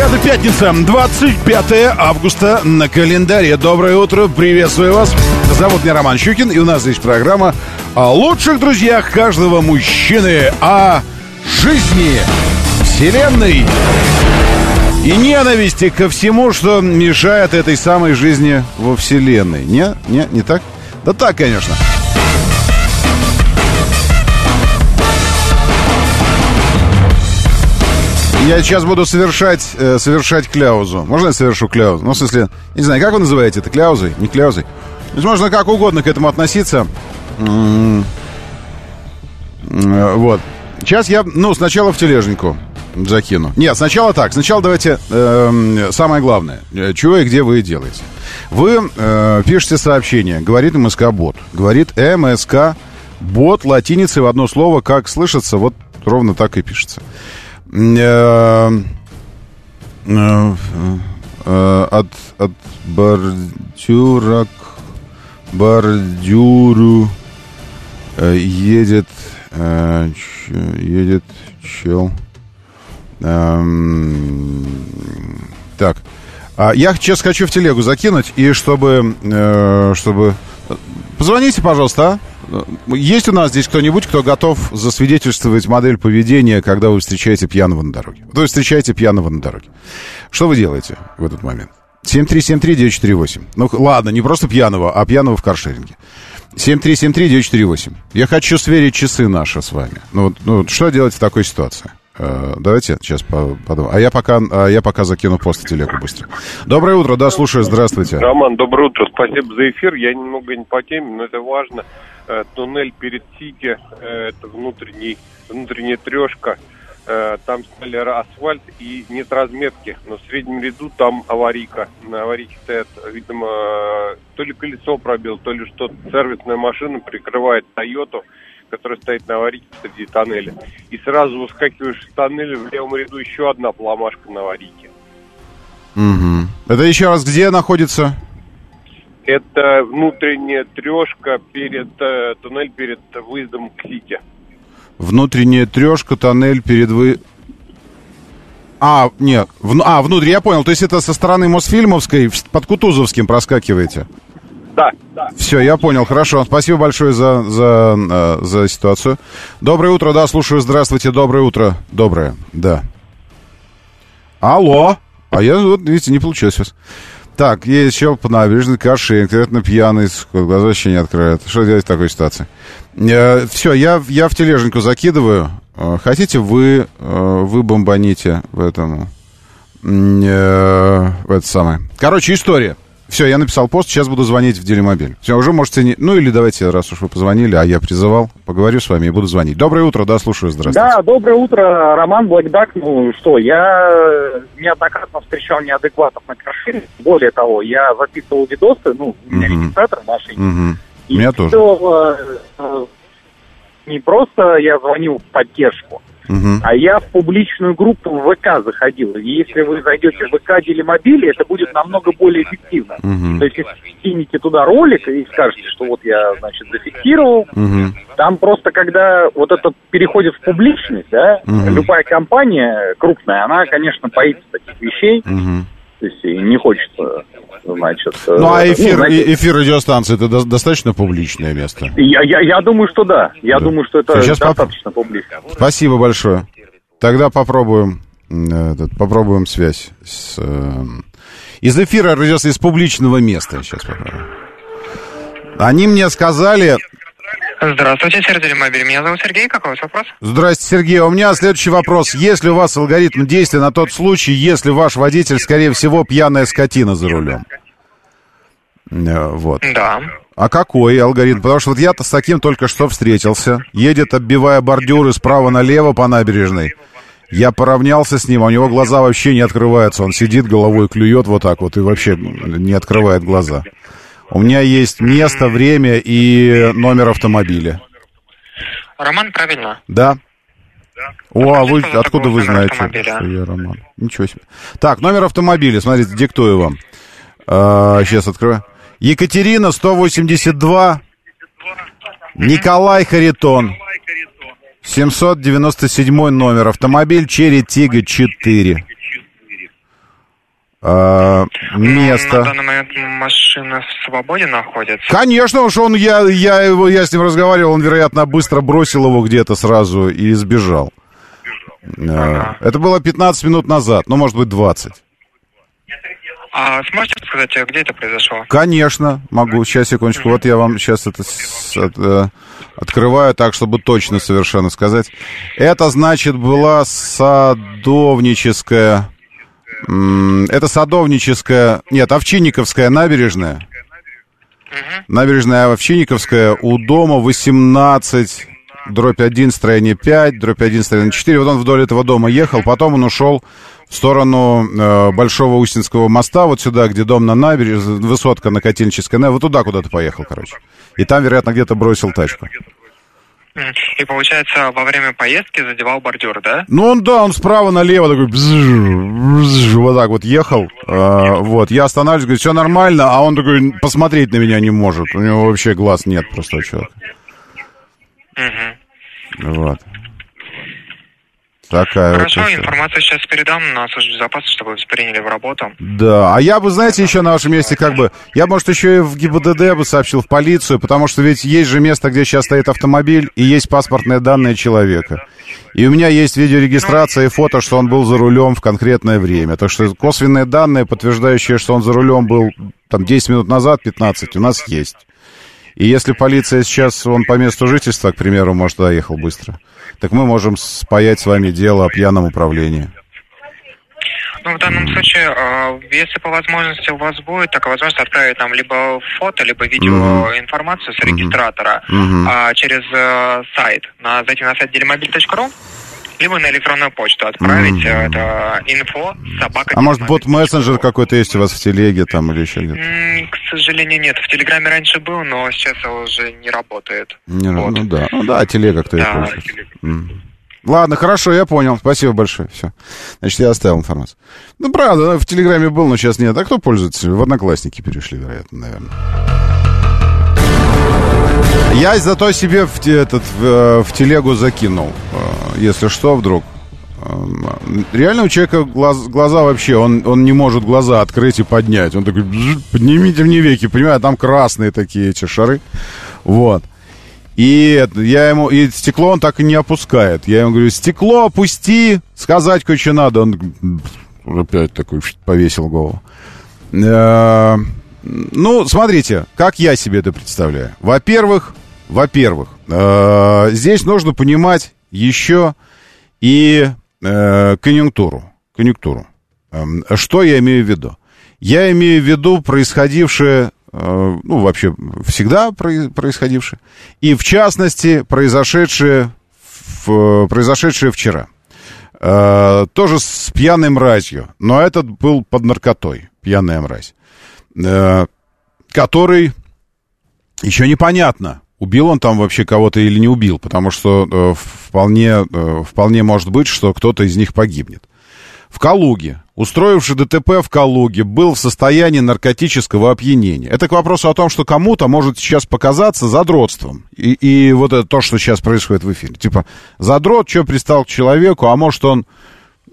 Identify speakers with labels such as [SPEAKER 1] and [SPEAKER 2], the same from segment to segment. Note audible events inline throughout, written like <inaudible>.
[SPEAKER 1] Это пятница, 25 августа на календаре. Доброе утро, приветствую вас. Зовут меня Роман Щукин, и у нас здесь программа о лучших друзьях каждого мужчины, о жизни, вселенной и ненависти ко всему, что мешает этой самой жизни во вселенной. Не? Не? Не так? Да так, конечно. Я сейчас буду совершать, э, совершать кляузу. Можно я совершу кляузу? Ну, в смысле, не знаю, как вы называете это? Кляузой? Не кляузой? То есть можно как угодно к этому относиться. М-м-м. Э, вот. Сейчас я, ну, сначала в тележнику закину. Нет, сначала так. Сначала давайте э, самое главное. Э, чего и где вы делаете. Вы э, пишете сообщение. Говорит МСК-бот. Говорит МСК-бот латиницей в одно слово. Как слышится, вот ровно так и пишется. Э, э, э, от, от бордюра бордюру едет едет чел. Эм, так. А я сейчас хочу в телегу закинуть, и чтобы... чтобы... Позвоните, пожалуйста, а? Есть у нас здесь кто-нибудь, кто готов засвидетельствовать модель поведения, когда вы встречаете пьяного на дороге? Вы встречаете пьяного на дороге. Что вы делаете в этот момент? 7373948. Ну, ладно, не просто пьяного, а пьяного в каршеринге. 7373948. Я хочу сверить часы наши с вами. Ну, ну что делать в такой ситуации? Э, давайте сейчас подумаем. А я пока, а я пока закину пост в телеку быстро. Доброе утро, да, слушаю, здравствуйте.
[SPEAKER 2] Роман, доброе утро, спасибо за эфир. Я немного не по теме, но это важно. Э, туннель перед Сити, э, это внутренний, внутренняя трешка. Э, там сняли асфальт и нет разметки, но в среднем ряду там аварийка. На аварийке стоят, видимо, то ли колесо пробил, то ли что-то. Сервисная машина прикрывает Тойоту, которая стоит на аварийке среди тоннеля. И сразу выскакиваешь из тоннеля, в левом ряду еще одна пломашка на аварийке.
[SPEAKER 1] Угу. Это еще раз где находится?
[SPEAKER 2] Это внутренняя трешка перед э, туннель перед выездом к Сити.
[SPEAKER 1] Внутренняя трешка, тоннель перед вы... А, нет, в, а, внутри, я понял, то есть это со стороны Мосфильмовской под Кутузовским проскакиваете?
[SPEAKER 2] Да, да.
[SPEAKER 1] Все, я понял, хорошо. Спасибо большое за, за, э, за ситуацию. Доброе утро, да, слушаю, здравствуйте, доброе утро. Доброе, да. Алло. А я, вот, видите, не получилось сейчас. Так, есть чел по набережной, каши, конкретно пьяный, глаза вообще не открывает. Что делать в такой ситуации? Э, все, я, я в тележеньку закидываю. Э, хотите, вы, э, вы бомбаните в этом... Э, в это самое. Короче, история. Все, я написал пост, сейчас буду звонить в Делимобиль. Все, уже можете не... Ну или давайте, раз уж вы позвонили, а я призывал, поговорю с вами и буду звонить. Доброе утро, да, слушаю, здравствуйте.
[SPEAKER 3] Да, доброе утро, Роман Блэкдак. Ну что, я неоднократно встречал неадекватов на каршере. Более того, я записывал видосы, ну, у меня угу. регистратор в машине.
[SPEAKER 1] Угу. У меня тоже.
[SPEAKER 3] Э, не просто я звонил в поддержку,
[SPEAKER 1] Угу.
[SPEAKER 3] А я в публичную группу в ВК заходил. И если вы зайдете в ВК Делимобили, это будет намного более эффективно.
[SPEAKER 1] Угу.
[SPEAKER 3] То есть, если кинете туда ролик и скажете, что вот я, значит, зафиксировал,
[SPEAKER 1] угу.
[SPEAKER 3] там просто, когда вот это переходит в публичность, да,
[SPEAKER 1] Мгм.
[SPEAKER 3] любая компания крупная, она, конечно, боится таких вещей.
[SPEAKER 1] Угу.
[SPEAKER 3] Есть, и не хочется, значит...
[SPEAKER 1] Ну, а
[SPEAKER 3] э,
[SPEAKER 1] эфир,
[SPEAKER 3] знаете,
[SPEAKER 1] и- эфир радиостанции это до- достаточно публичное место.
[SPEAKER 3] я, я, я думаю, что да. Я
[SPEAKER 1] Да.
[SPEAKER 3] думаю, что это
[SPEAKER 1] Сейчас поп-
[SPEAKER 3] достаточно публично.
[SPEAKER 1] Спасибо большое. Тогда попробуем, э, этот, попробуем связь с... э, из эфира радиостанции, из публичного места сейчас попробуем. Они мне сказали...
[SPEAKER 4] Здравствуйте, Сергей Мобиль. Меня зовут Сергей. Какой у вас вопрос?
[SPEAKER 1] Здрасте, Сергей. У меня следующий вопрос. Есть ли у вас алгоритм действия на тот случай, если ваш водитель, скорее всего, пьяная скотина за рулем? Э, Вот.
[SPEAKER 4] Да.
[SPEAKER 1] А какой алгоритм? Потому что вот я-то с таким только что встретился. Едет, оббивая бордюры справа налево по набережной. Я поравнялся с ним, а у него глаза вообще не открываются. Он сидит, головой клюет вот так вот и вообще не открывает глаза. У меня есть место, время и номер автомобиля.
[SPEAKER 4] Роман, правильно?
[SPEAKER 1] Да. О, а вы откуда вы знаете,
[SPEAKER 4] автомобиля.
[SPEAKER 1] что я Роман? Ничего себе. Так, номер автомобиля, смотрите, диктую вам. А, сейчас открою. Екатерина, 182. Николай Харитон. 797 номер. Автомобиль Черри Тига 4.
[SPEAKER 4] На
[SPEAKER 1] место.
[SPEAKER 4] данный момент машина в свободе находится.
[SPEAKER 1] Конечно уж он, я, я, его, я с ним разговаривал, он, вероятно, быстро бросил его где-то сразу и сбежал. А, Это было 15 минут назад, ну, может быть, 20.
[SPEAKER 4] А сможете сказать, а где это произошло?
[SPEAKER 1] Конечно, могу. Сейчас, секундочку. Вот я вам сейчас это с- от- э, открываю так, чтобы точно совершенно сказать. Это, значит, была садовническая... Это садовническая... Нет, Овчинниковская набережная. Набережная Овчинниковская у дома 18, дробь 1, строение 5, дробь 1, строение 4. Вот он вдоль этого дома ехал, потом он ушел в сторону э, Большого Устинского моста, вот сюда, где дом на набережной, высотка на Котельнической, вот туда куда-то поехал, короче. И там, вероятно, где-то бросил тачку.
[SPEAKER 4] И получается, во время поездки задевал бордюр, да?
[SPEAKER 1] Ну, он, да, он справа налево такой, бзж, бзж, вот так вот ехал. А, вот, я останавливаюсь, говорю, все нормально, а он такой посмотреть на меня не может. У него вообще глаз нет просто у человека.
[SPEAKER 4] Мгм.
[SPEAKER 1] Вот. Такая
[SPEAKER 4] Хорошо,
[SPEAKER 1] вот
[SPEAKER 4] информацию сейчас передам на службу безопасности, чтобы приняли в работу.
[SPEAKER 1] Да, а я бы, знаете, еще на вашем месте как бы... Я, может, еще и в ГИБДД бы сообщил, в полицию, потому что ведь есть же место, где сейчас стоит автомобиль, и есть паспортные данные человека. И у меня есть видеорегистрация и фото, что он был за рулем в конкретное время. Так что косвенные данные, подтверждающие, что он за рулем был там 10 минут назад, 15, у нас есть. И если полиция сейчас, он по месту жительства, к примеру, может, доехал быстро, так мы можем спаять с вами дело о пьяном управлении.
[SPEAKER 4] Ну, в данном случае, э, если по возможности у вас будет такая возможность отправить нам либо фото, либо видео информацию с регистратора а, через э, сайт, на, зайти на сайт делимобиль.ру, либо на электронную почту отправить э, это инфо собака.
[SPEAKER 1] А может, бот-мессенджер какой-то есть у вас в телеге там или еще где-то?
[SPEAKER 4] К сожалению, нет. В Телеграме раньше был, но сейчас уже не работает.
[SPEAKER 1] Не,
[SPEAKER 4] Вот.
[SPEAKER 1] Ну да, ну да, телега кто
[SPEAKER 4] Да.
[SPEAKER 1] пользуется. М. Ладно, хорошо, я понял. Спасибо большое. Все. Значит, я оставил информацию. Ну, правда, в Телеграме был, но сейчас нет. А кто пользуется? В Одноклассники перешли, вероятно, наверное. Я зато себе в, этот, в, э, в телегу закинул. э, Если что, вдруг. Эм, Реально у человека глаз- глаза вообще, он, он не может глаза открыть и поднять. Он такой, «Бзж, поднимите мне веки, понимаю, а там красные такие эти шары. Вот. И я ему, и стекло он так и не опускает. Я ему говорю, стекло опусти, сказать кое-что надо. Он «М, опять такой повесил голову. Э, Ну, смотрите, как я себе это представляю. Во-первых, во-первых, э, здесь нужно понимать еще и э, конъюнктуру. Конъюнктуру. Эм, Что я имею в виду? Я имею в виду происходившее, э, ну, вообще всегда прои- происходившее, и в частности произошедшее, в- произошедшее вчера. Э, тоже с пьяной мразью, но этот был под наркотой, пьяная мразь, э, который еще непонятно, убил он там вообще кого-то или не убил, потому что э, вполне, э, вполне может быть, что кто-то из них погибнет. В Калуге, устроивший ДТП в Калуге, был в состоянии наркотического опьянения. Это к вопросу о том, что кому-то может сейчас показаться задротством. И, и вот это то, что сейчас происходит в эфире. Типа, задрот, что пристал к человеку, а может он,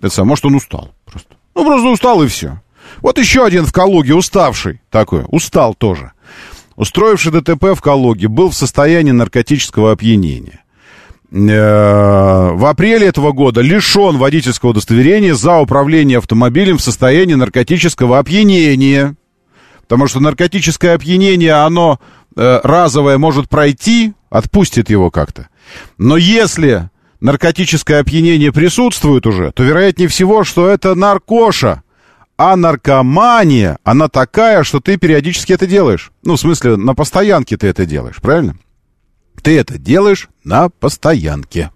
[SPEAKER 1] это может он устал просто. Ну, просто устал и все. Вот еще один в Калуге, уставший такой, устал тоже. Устроивший ДТП в Калуге был в состоянии наркотического опьянения. Э, В апреле этого года лишен водительского удостоверения за управление автомобилем в состоянии наркотического опьянения. Потому что наркотическое опьянение, оно э, разовое может пройти, отпустит его как-то. Но если наркотическое опьянение присутствует уже, то вероятнее всего, что это наркоша. А наркомания, она такая, что ты периодически это делаешь. Ну, в смысле, на постоянке ты это делаешь, правильно? Ты это делаешь на постоянке.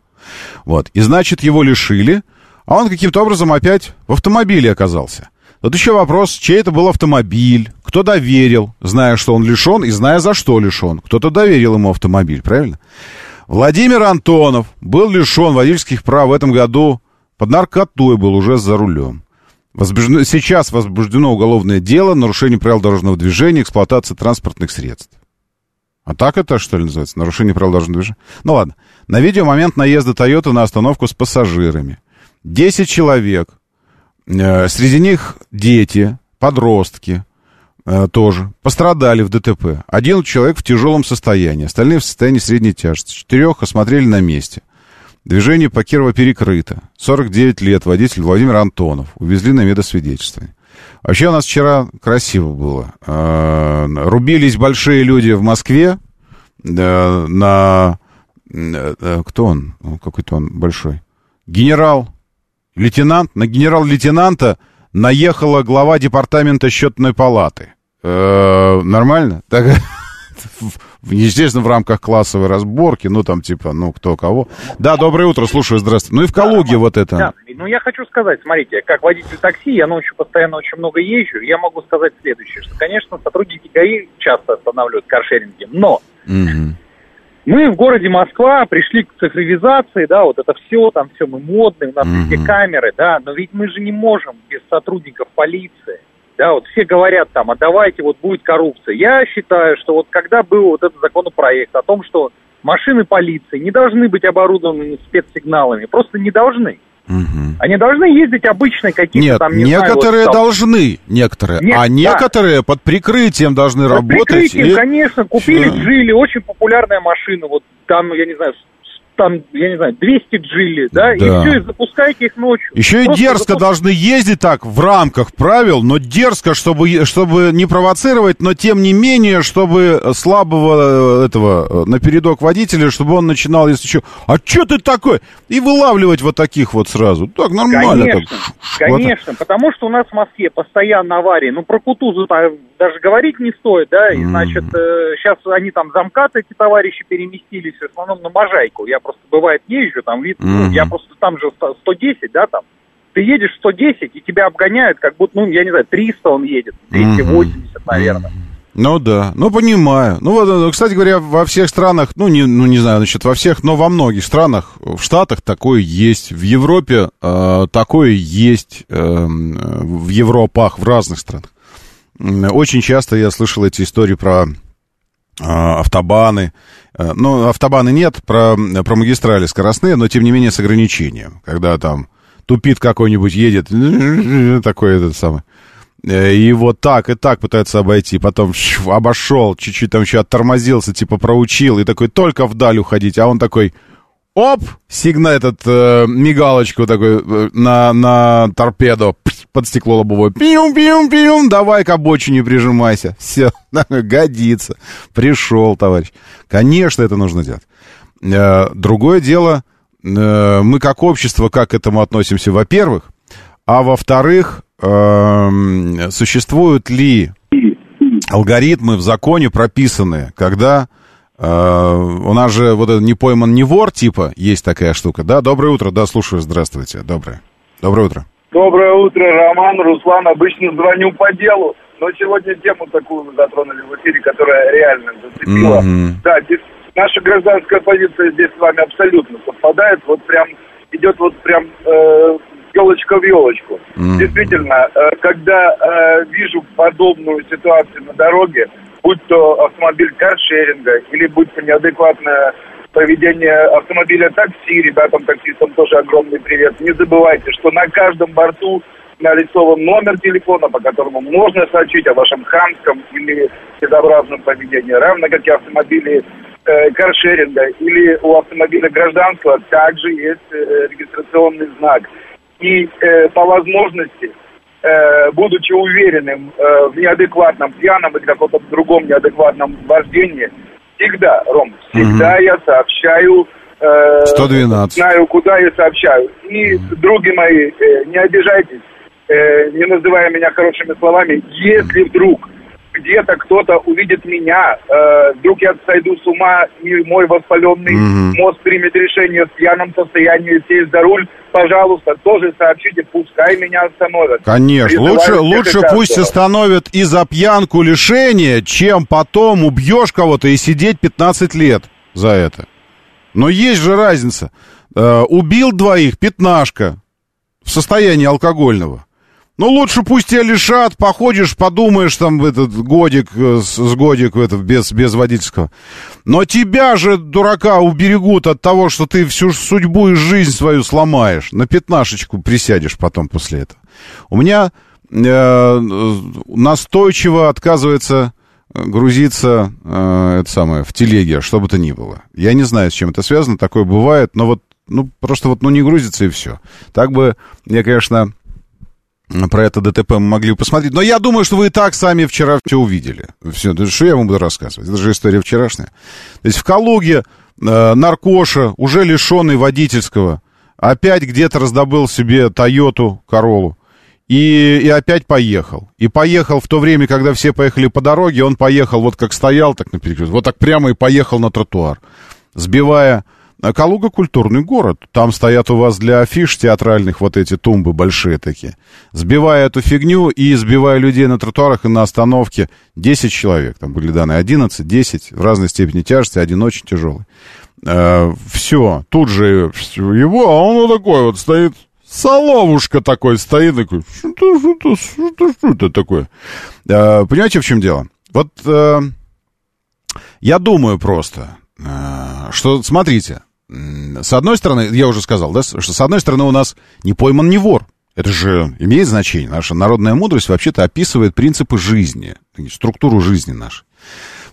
[SPEAKER 1] Вот. И значит, его лишили, а он каким-то образом опять в автомобиле оказался. Тут еще вопрос, чей это был автомобиль, кто доверил, зная, что он лишен, и зная, за что лишен. Кто-то доверил ему автомобиль, правильно? Владимир Антонов был лишен водительских прав в этом году под наркотой, был уже за рулем. Возбуждено, сейчас возбуждено уголовное дело, нарушение правил дорожного движения, эксплуатация транспортных средств. А так это что ли называется? Нарушение правил дорожного движения? Ну ладно. На видео момент наезда Тойоты на остановку с пассажирами. Десять человек Э, среди них дети, подростки э, тоже пострадали в ДТП. Один человек в тяжелом состоянии, остальные в состоянии средней тяжести. Четырех осмотрели на месте. Движение по Кирово перекрыто. 49 лет, водитель Владимир Антонов. Увезли на медосвидетельствование. Вообще у нас вчера красиво было. Э, рубились большие люди в Москве на... Кто он? Какой-то он большой. Генерал лейтенант, на генерал-лейтенанта наехала глава департамента счетной палаты. Э, нормально? Так, <laughs> естественно, в рамках классовой разборки, ну, там, типа, ну, кто кого. Да, доброе утро, слушаю, здравствуйте. Ну, и в Калуге да, вот это. Да,
[SPEAKER 3] ну, я хочу сказать, смотрите, как водитель такси, я ночью постоянно очень много езжу, я могу сказать следующее, что, конечно, сотрудники ГАИ часто останавливают каршеринги, но угу. Мы в городе Москва пришли к цифровизации, да, вот это все, там все мы модные, у нас mm-hmm. везде камеры, да, но ведь мы же не можем без сотрудников полиции, да, вот все говорят там, а давайте вот будет коррупция. Я считаю, что вот когда был вот этот законопроект о том, что машины полиции не должны быть оборудованы спецсигналами, просто не должны. Угу. Они должны ездить обычные какие-то
[SPEAKER 1] Нет,
[SPEAKER 3] там, не
[SPEAKER 1] некоторые
[SPEAKER 3] знаю, вот,
[SPEAKER 1] должны, некоторые, Нет, а некоторые да. под прикрытием должны под работать. Под прикрытием,
[SPEAKER 3] и... конечно, купили Все. джили, очень популярная машина, вот там, я не знаю, там, я не знаю, 200 джили, да, да. и все, и запускайте их ночью.
[SPEAKER 1] Еще Просто и дерзко запуск... должны ездить так, в рамках правил, но дерзко, чтобы, чтобы не провоцировать, но тем не менее, чтобы слабого э, этого э, напередок водителя, чтобы он начинал, если что, а что ты такой? И вылавливать вот таких вот сразу. Так, нормально.
[SPEAKER 3] Конечно,
[SPEAKER 1] так,
[SPEAKER 3] конечно, потому что у нас в Москве постоянно аварии. Ну, про Кутузу даже говорить не стоит, да, и, значит, э, сейчас они там замкаты, эти товарищи, переместились в основном на Можайку. Я просто, бывает, езжу, там вид, mm-hmm. ну, я просто там же 110, да, там. Ты едешь 110, и тебя обгоняют, как будто, ну, я не знаю, 300 он едет, 280, mm-hmm. наверное.
[SPEAKER 1] Ну да, ну понимаю. Ну вот, э, кстати говоря, во всех странах, ну не, ну не знаю, значит, во всех, но во многих странах, в Штатах такое есть, в Европе э, такое есть, э, в Европах, в разных странах. Очень часто я слышал эти истории про автобаны. Э, ну, автобаны нет, про, про магистрали скоростные, но тем не менее с ограничением. Когда там тупит какой-нибудь, едет, <laughs> такой этот самый. Э, и вот так и так пытается обойти. Потом <laughs> обошел, чуть-чуть там еще оттормозился, типа проучил. И такой, только вдаль уходить. А он такой, оп, сигнал этот, э, мигалочку такой э, на, на торпеду под стекло лобовое. Пиум-пиум-пиум, давай к обочине прижимайся. Все, <laughs> годится. Пришел, товарищ. Конечно, это нужно делать. Э, другое дело, э, мы как общество, как к этому относимся, во-первых, а во-вторых, э, существуют ли алгоритмы в законе прописанные, когда у нас же вот этот не пойман не вор, типа, есть такая штука, да? Доброе утро, да, слушаю, здравствуйте, доброе. Доброе утро.
[SPEAKER 5] Доброе утро, Роман, Руслан. Обычно звоню по делу, но сегодня тему такую мы затронули в эфире, которая реально зацепила. Mm-hmm. Да, наша гражданская позиция здесь с вами абсолютно совпадает. Вот прям идет вот прям э, елочка в елочку. Mm-hmm. Действительно, э, когда э, вижу подобную ситуацию на дороге, будь то автомобиль каршеринга или будь то неадекватное поведение автомобиля такси, ребятам таксистам тоже огромный привет. Не забывайте, что на каждом борту нарисован номер телефона, по которому можно сообщить о вашем хамском или безобразном поведении, равно как и автомобили э, каршеринга или у автомобиля гражданского также есть э, регистрационный знак. И э, по возможности будучи уверенным э, в неадекватном пьяном или каком-то другом неадекватном вождении, всегда, Ром, всегда угу. я сообщаю, э,
[SPEAKER 1] 112.
[SPEAKER 5] знаю, куда я сообщаю. И, угу. други мои, э, не обижайтесь, э, не называя меня хорошими словами, если вдруг где-то кто-то увидит меня, э, вдруг я сойду с ума, и мой воспаленный mm-hmm. мозг примет решение в пьяном состоянии сесть за руль, пожалуйста, тоже сообщите, пускай меня остановят.
[SPEAKER 1] Конечно, лучше, лучше пусть остановят и за пьянку лишения, чем потом убьешь кого-то и сидеть 15 лет за это. Но есть же разница. Э, убил двоих, пятнашка, в состоянии алкогольного. Ну, лучше пусть тебя лишат, походишь, подумаешь там этот годик, э, с, с годик этот, без, без водительского. Но тебя же, дурака, уберегут от того, что ты всю судьбу и жизнь свою сломаешь. На пятнашечку присядешь потом после этого. У меня э, настойчиво отказывается э, грузиться э, это самое, в телеге, что бы то ни было. Я не знаю, с чем это связано, такое бывает, но вот, ну, просто вот, ну, не грузится и все. Так бы я, конечно про это ДТП мы могли посмотреть. Но я думаю, что вы и так сами вчера все увидели. Все, что я вам буду рассказывать? Это же история вчерашняя. То есть в Калуге э, наркоша, уже лишенный водительского, опять где-то раздобыл себе Тойоту Королу. И, и опять поехал. И поехал в то время, когда все поехали по дороге, он поехал вот как стоял, так на перекрестке, вот так прямо и поехал на тротуар, сбивая а Калуга культурный город. Там стоят у вас для афиш театральных вот эти тумбы большие такие. Сбивая эту фигню и сбивая людей на тротуарах и на остановке, 10 человек, там были данные 11, 10, в разной степени тяжести, один очень тяжелый. Э, все, тут же его, а он вот такой вот стоит, соловушка такой стоит, такой, что-то, что-то, что-то, что-то такое. Э, понимаете, в чем дело? Вот э, я думаю просто, э, что, смотрите, с одной стороны, я уже сказал, да, что с одной стороны у нас не пойман не вор. Это же имеет значение. Наша народная мудрость вообще-то описывает принципы жизни, структуру жизни нашей.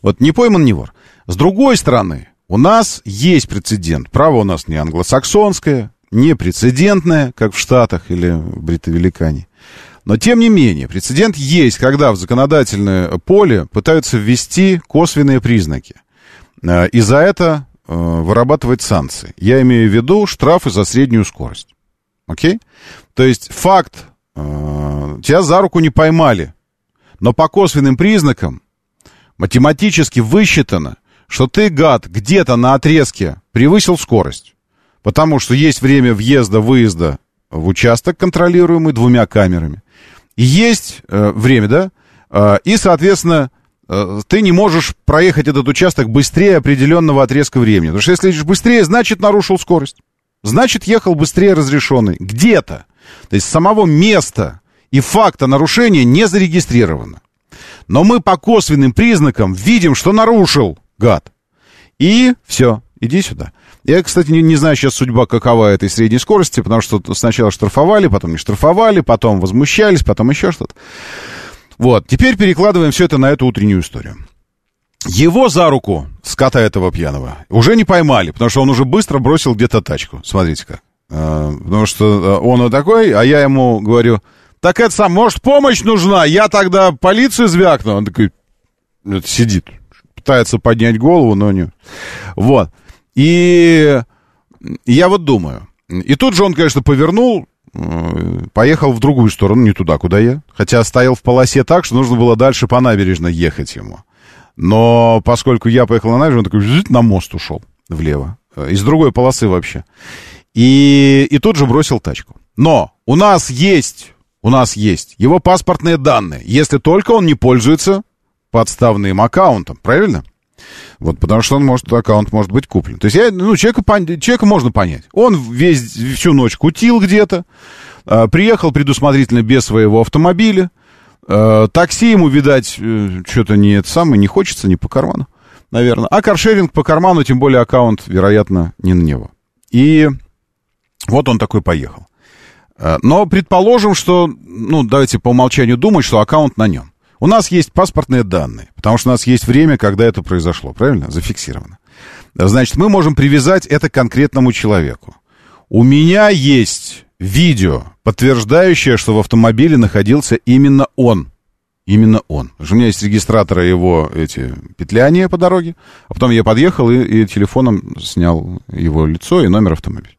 [SPEAKER 1] Вот не пойман не вор. С другой стороны, у нас есть прецедент. Право у нас не англосаксонское, не прецедентное, как в Штатах или в Бритовеликане. Но, тем не менее, прецедент есть, когда в законодательное поле пытаются ввести косвенные признаки. Э, и за это вырабатывать санкции. Я имею в виду штрафы за среднюю скорость. Окей? То есть факт, э, тебя за руку не поймали, но по косвенным признакам математически высчитано, что ты, гад, где-то на отрезке превысил скорость. Потому что есть время въезда-выезда в участок, контролируемый двумя камерами. Есть э, время, да? Э, и, соответственно, Э, ты не можешь проехать этот участок быстрее определенного отрезка времени. Потому что если едешь быстрее, значит нарушил скорость. Значит, ехал быстрее разрешенный. Где-то. То есть самого места и факта нарушения не зарегистрировано. Но мы по косвенным признакам видим, что нарушил, гад. И все, иди сюда. Я, кстати, не, не знаю сейчас судьба какова этой средней скорости, потому что сначала штрафовали, потом не штрафовали, потом возмущались, потом еще что-то. Вот, теперь перекладываем все это на эту утреннюю историю. Его за руку, скота этого пьяного, уже не поймали, потому что он уже быстро бросил где-то тачку. Смотрите как. А, потому что а, он вот такой, а я ему говорю, так это сам, может, помощь нужна? Я тогда полицию звякну. Он такой, сидит, пытается поднять голову, но не... Вот. И я вот думаю. И тут же он, конечно, повернул, поехал в другую сторону, не туда, куда я. Хотя стоял в полосе так, что нужно было дальше по набережной ехать ему. Но поскольку я поехал на набережную, он такой на мост ушел влево. Э, из другой полосы вообще. И, и тут же бросил тачку. Но у нас есть, у нас есть его паспортные данные, если только он не пользуется подставным аккаунтом, правильно? Вот, потому что он может, аккаунт может быть куплен. То есть я, ну, человека, человека можно понять. Он весь, всю ночь кутил где-то, э, приехал предусмотрительно без своего автомобиля, э, такси ему, видать, э, что-то не это самое, не хочется, не по карману, наверное. А каршеринг по карману, тем более аккаунт, вероятно, не на него. И вот он такой поехал. Э, но предположим, что, ну, давайте по умолчанию думать, что аккаунт на нем. У нас есть паспортные данные, потому что у нас есть время, когда это произошло, правильно? Зафиксировано. Значит, мы можем привязать это к конкретному человеку. У меня есть видео, подтверждающее, что в автомобиле находился именно он. Именно он. У меня есть регистраторы его эти петляния по дороге. А потом я подъехал и, и телефоном снял его лицо и номер автомобиля.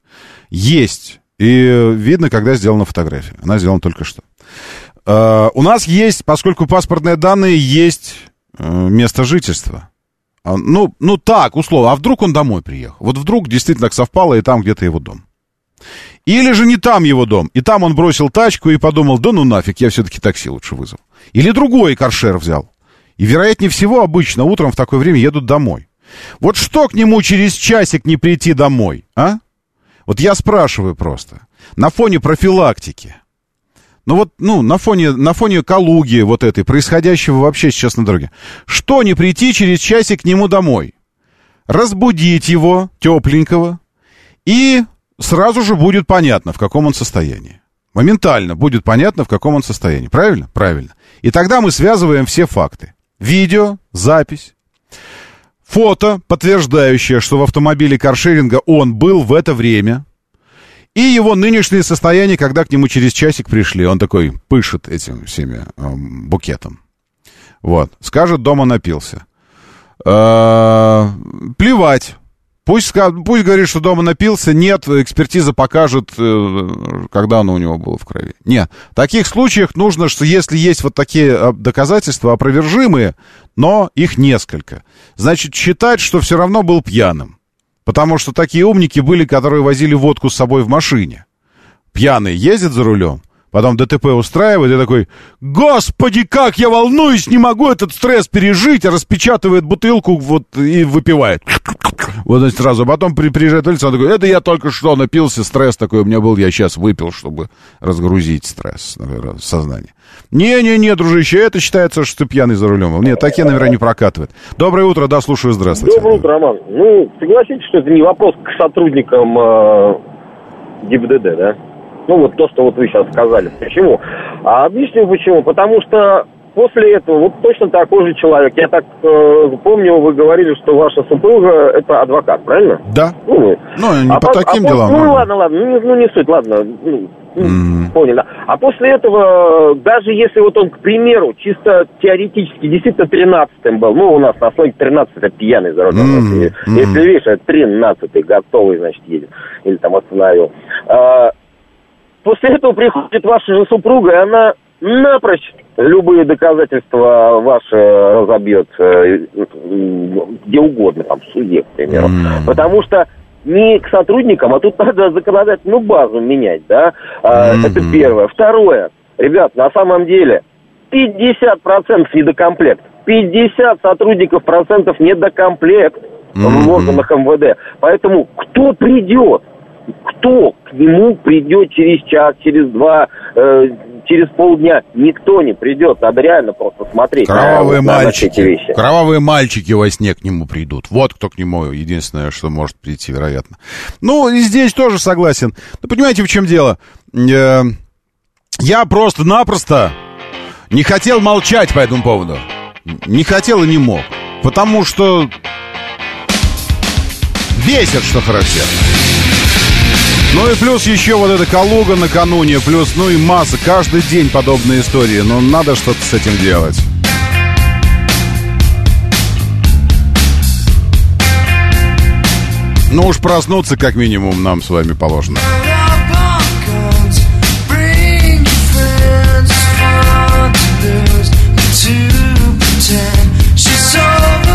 [SPEAKER 1] Есть. И видно, когда сделана фотография. Она сделана только что. Э, у нас есть, поскольку паспортные данные, есть э, место жительства. А, ну, ну так, условно. А вдруг он домой приехал? Вот вдруг действительно совпало, и там где-то его дом. Или же не там его дом, и там он бросил тачку и подумал, да ну нафиг, я все-таки такси лучше вызову. Или другой каршер взял. И, вероятнее всего, обычно утром в такое время едут домой. Вот что к нему через часик не прийти домой, а? Вот я спрашиваю просто. На фоне профилактики. Ну вот, ну, на фоне, на фоне Калуги вот этой, происходящего вообще сейчас на дороге. Что не прийти через часик к нему домой? Разбудить его, тепленького, и сразу же будет понятно, в каком он состоянии. Моментально будет понятно, в каком он состоянии. Правильно? Правильно. И тогда мы связываем все факты. Видео, запись, фото, подтверждающее, что в автомобиле каршеринга он был в это время, и его нынешнее состояние, когда к нему через часик пришли. Он такой пышет этим всеми э, букетом. Вот. Скажет, дома напился. Э, плевать. Пусть, пусть говорит, что дома напился. Нет, экспертиза покажет, э, когда оно у него было в крови. Нет. В таких случаях нужно, что если есть вот такие а, доказательства опровержимые, но их несколько, значит, считать, что все равно был пьяным. Потому что такие умники были, которые возили водку с собой в машине. Пьяный ездит за рулем, потом ДТП устраивает и такой, господи, как я волнуюсь, не могу этот стресс пережить, а распечатывает бутылку вот и выпивает. Вот он сразу. Потом при, приезжает улица, он такой, это я только что напился, стресс такой у меня был, я сейчас выпил, чтобы разгрузить стресс, сознание. Не-не-не, дружище, это считается, что ты пьяный за рулем. Нет, такие, наверное, не прокатывает. Доброе утро, да, слушаю, здравствуйте.
[SPEAKER 6] Доброе утро, Роман. Ну, согласитесь, что это не вопрос к сотрудникам э, ГИБДД, да? Ну, вот то, что вот вы сейчас сказали. Почему? А объясню почему. Потому что после этого вот точно такой же человек. Я так э, помню, вы говорили, что ваша супруга это адвокат, правильно?
[SPEAKER 1] Да.
[SPEAKER 6] Ну,
[SPEAKER 1] ну не а по, по таким а делам.
[SPEAKER 6] Ну, ладно, ладно, ну, ну не суть, ладно. Ну, mm-hmm. Понял, да. А после этого, даже если вот он, к примеру, чисто теоретически действительно 13-м был, ну, у нас на слоге 13 это пьяный за рулем. Mm-hmm. Если, если видишь, это 13-й готовый, значит, едет. Или там остановил. А, после этого приходит ваша же супруга, и она напрочь любые доказательства ваши разобьет э, где угодно, там, в суде, к примеру. Mm. Потому что не к сотрудникам, а тут надо законодательную базу менять, да. Mm-hmm. Это первое. Второе. Ребят, на самом деле 50% недокомплект. 50 сотрудников процентов недокомплект mm-hmm. в органах МВД. Поэтому кто придет? Кто к нему придет через час, через два, э, через полдня никто не придет. Надо реально просто смотреть
[SPEAKER 1] Кровавые на, мальчики. На вещи. Кровавые мальчики во сне к нему придут. Вот кто к нему единственное, что может прийти, вероятно. Ну, и здесь тоже согласен. Ну, понимаете, в чем дело? Э, я просто-напросто не хотел молчать по этому поводу. Не хотел и не мог. Потому что бесит, что характерно. Ну и плюс еще вот эта Калуга накануне, плюс, ну и масса, каждый день подобные истории, но надо что-то с этим делать. Ну уж проснуться как минимум нам с вами положено. She's over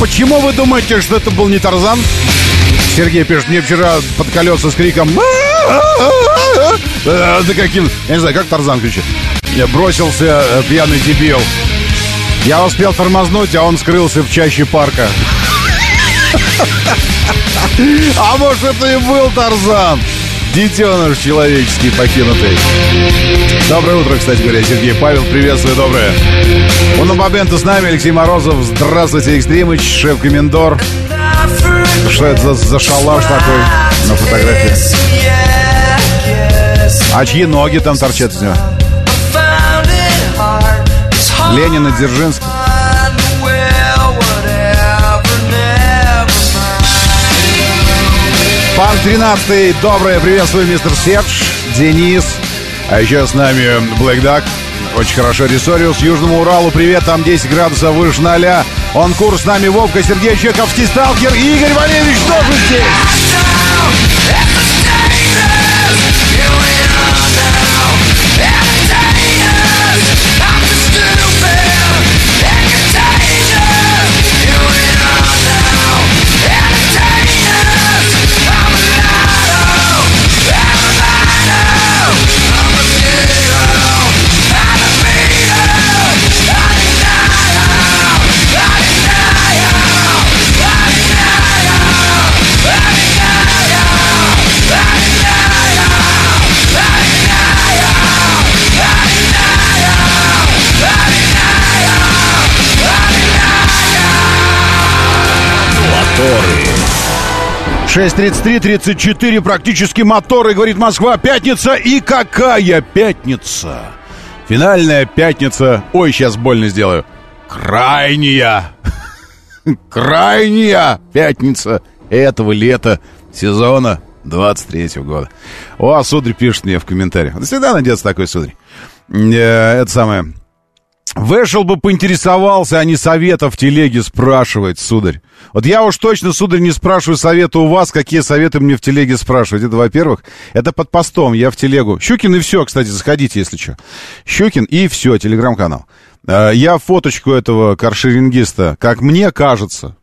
[SPEAKER 1] почему вы думаете, что это был не Тарзан? Сергей пишет, мне вчера под колеса с криком Да каким, я не знаю, как Тарзан кричит Я бросился пьяный дебил Я успел тормознуть, а он скрылся в чаще парка А может это и был Тарзан Детеныш человеческий покинутый. Доброе утро, кстати говоря, Сергей Павел. Приветствую, доброе. На моменту с нами, Алексей Морозов. Здравствуйте, Экстримыч, шеф-комендор. Что это за, за шалаш такой на фотографии? А чьи ноги там торчат из него? Ленин и Дзержинский. Пан 13 доброе приветствую, мистер Серж, Денис. А еще с нами Black Duck. Очень хорошо. Ресориус, Южному Уралу. Привет, там 10 градусов выше ноля. Он курс с нами Вовка, Сергей Чековский, Сталкер Игорь Валерьевич тоже здесь. 6.33-34, практически моторы, говорит Москва. Пятница и какая пятница? Финальная пятница. Ой, сейчас больно сделаю. Крайняя. <laughs> Крайняя пятница этого лета сезона 23 года. О, сударь пишет мне в комментариях. Всегда найдется такой сударь. Э, это самое. Вышел бы, поинтересовался, а не совета в телеге спрашивать, сударь. Вот я уж точно, сударь, не спрашиваю совета у вас, какие советы мне в телеге спрашивать. Это, во-первых, это под постом, я в телегу. Щукин и все, кстати, заходите, если что. Щукин и все, телеграм-канал. А, я фоточку этого каршерингиста, как мне кажется,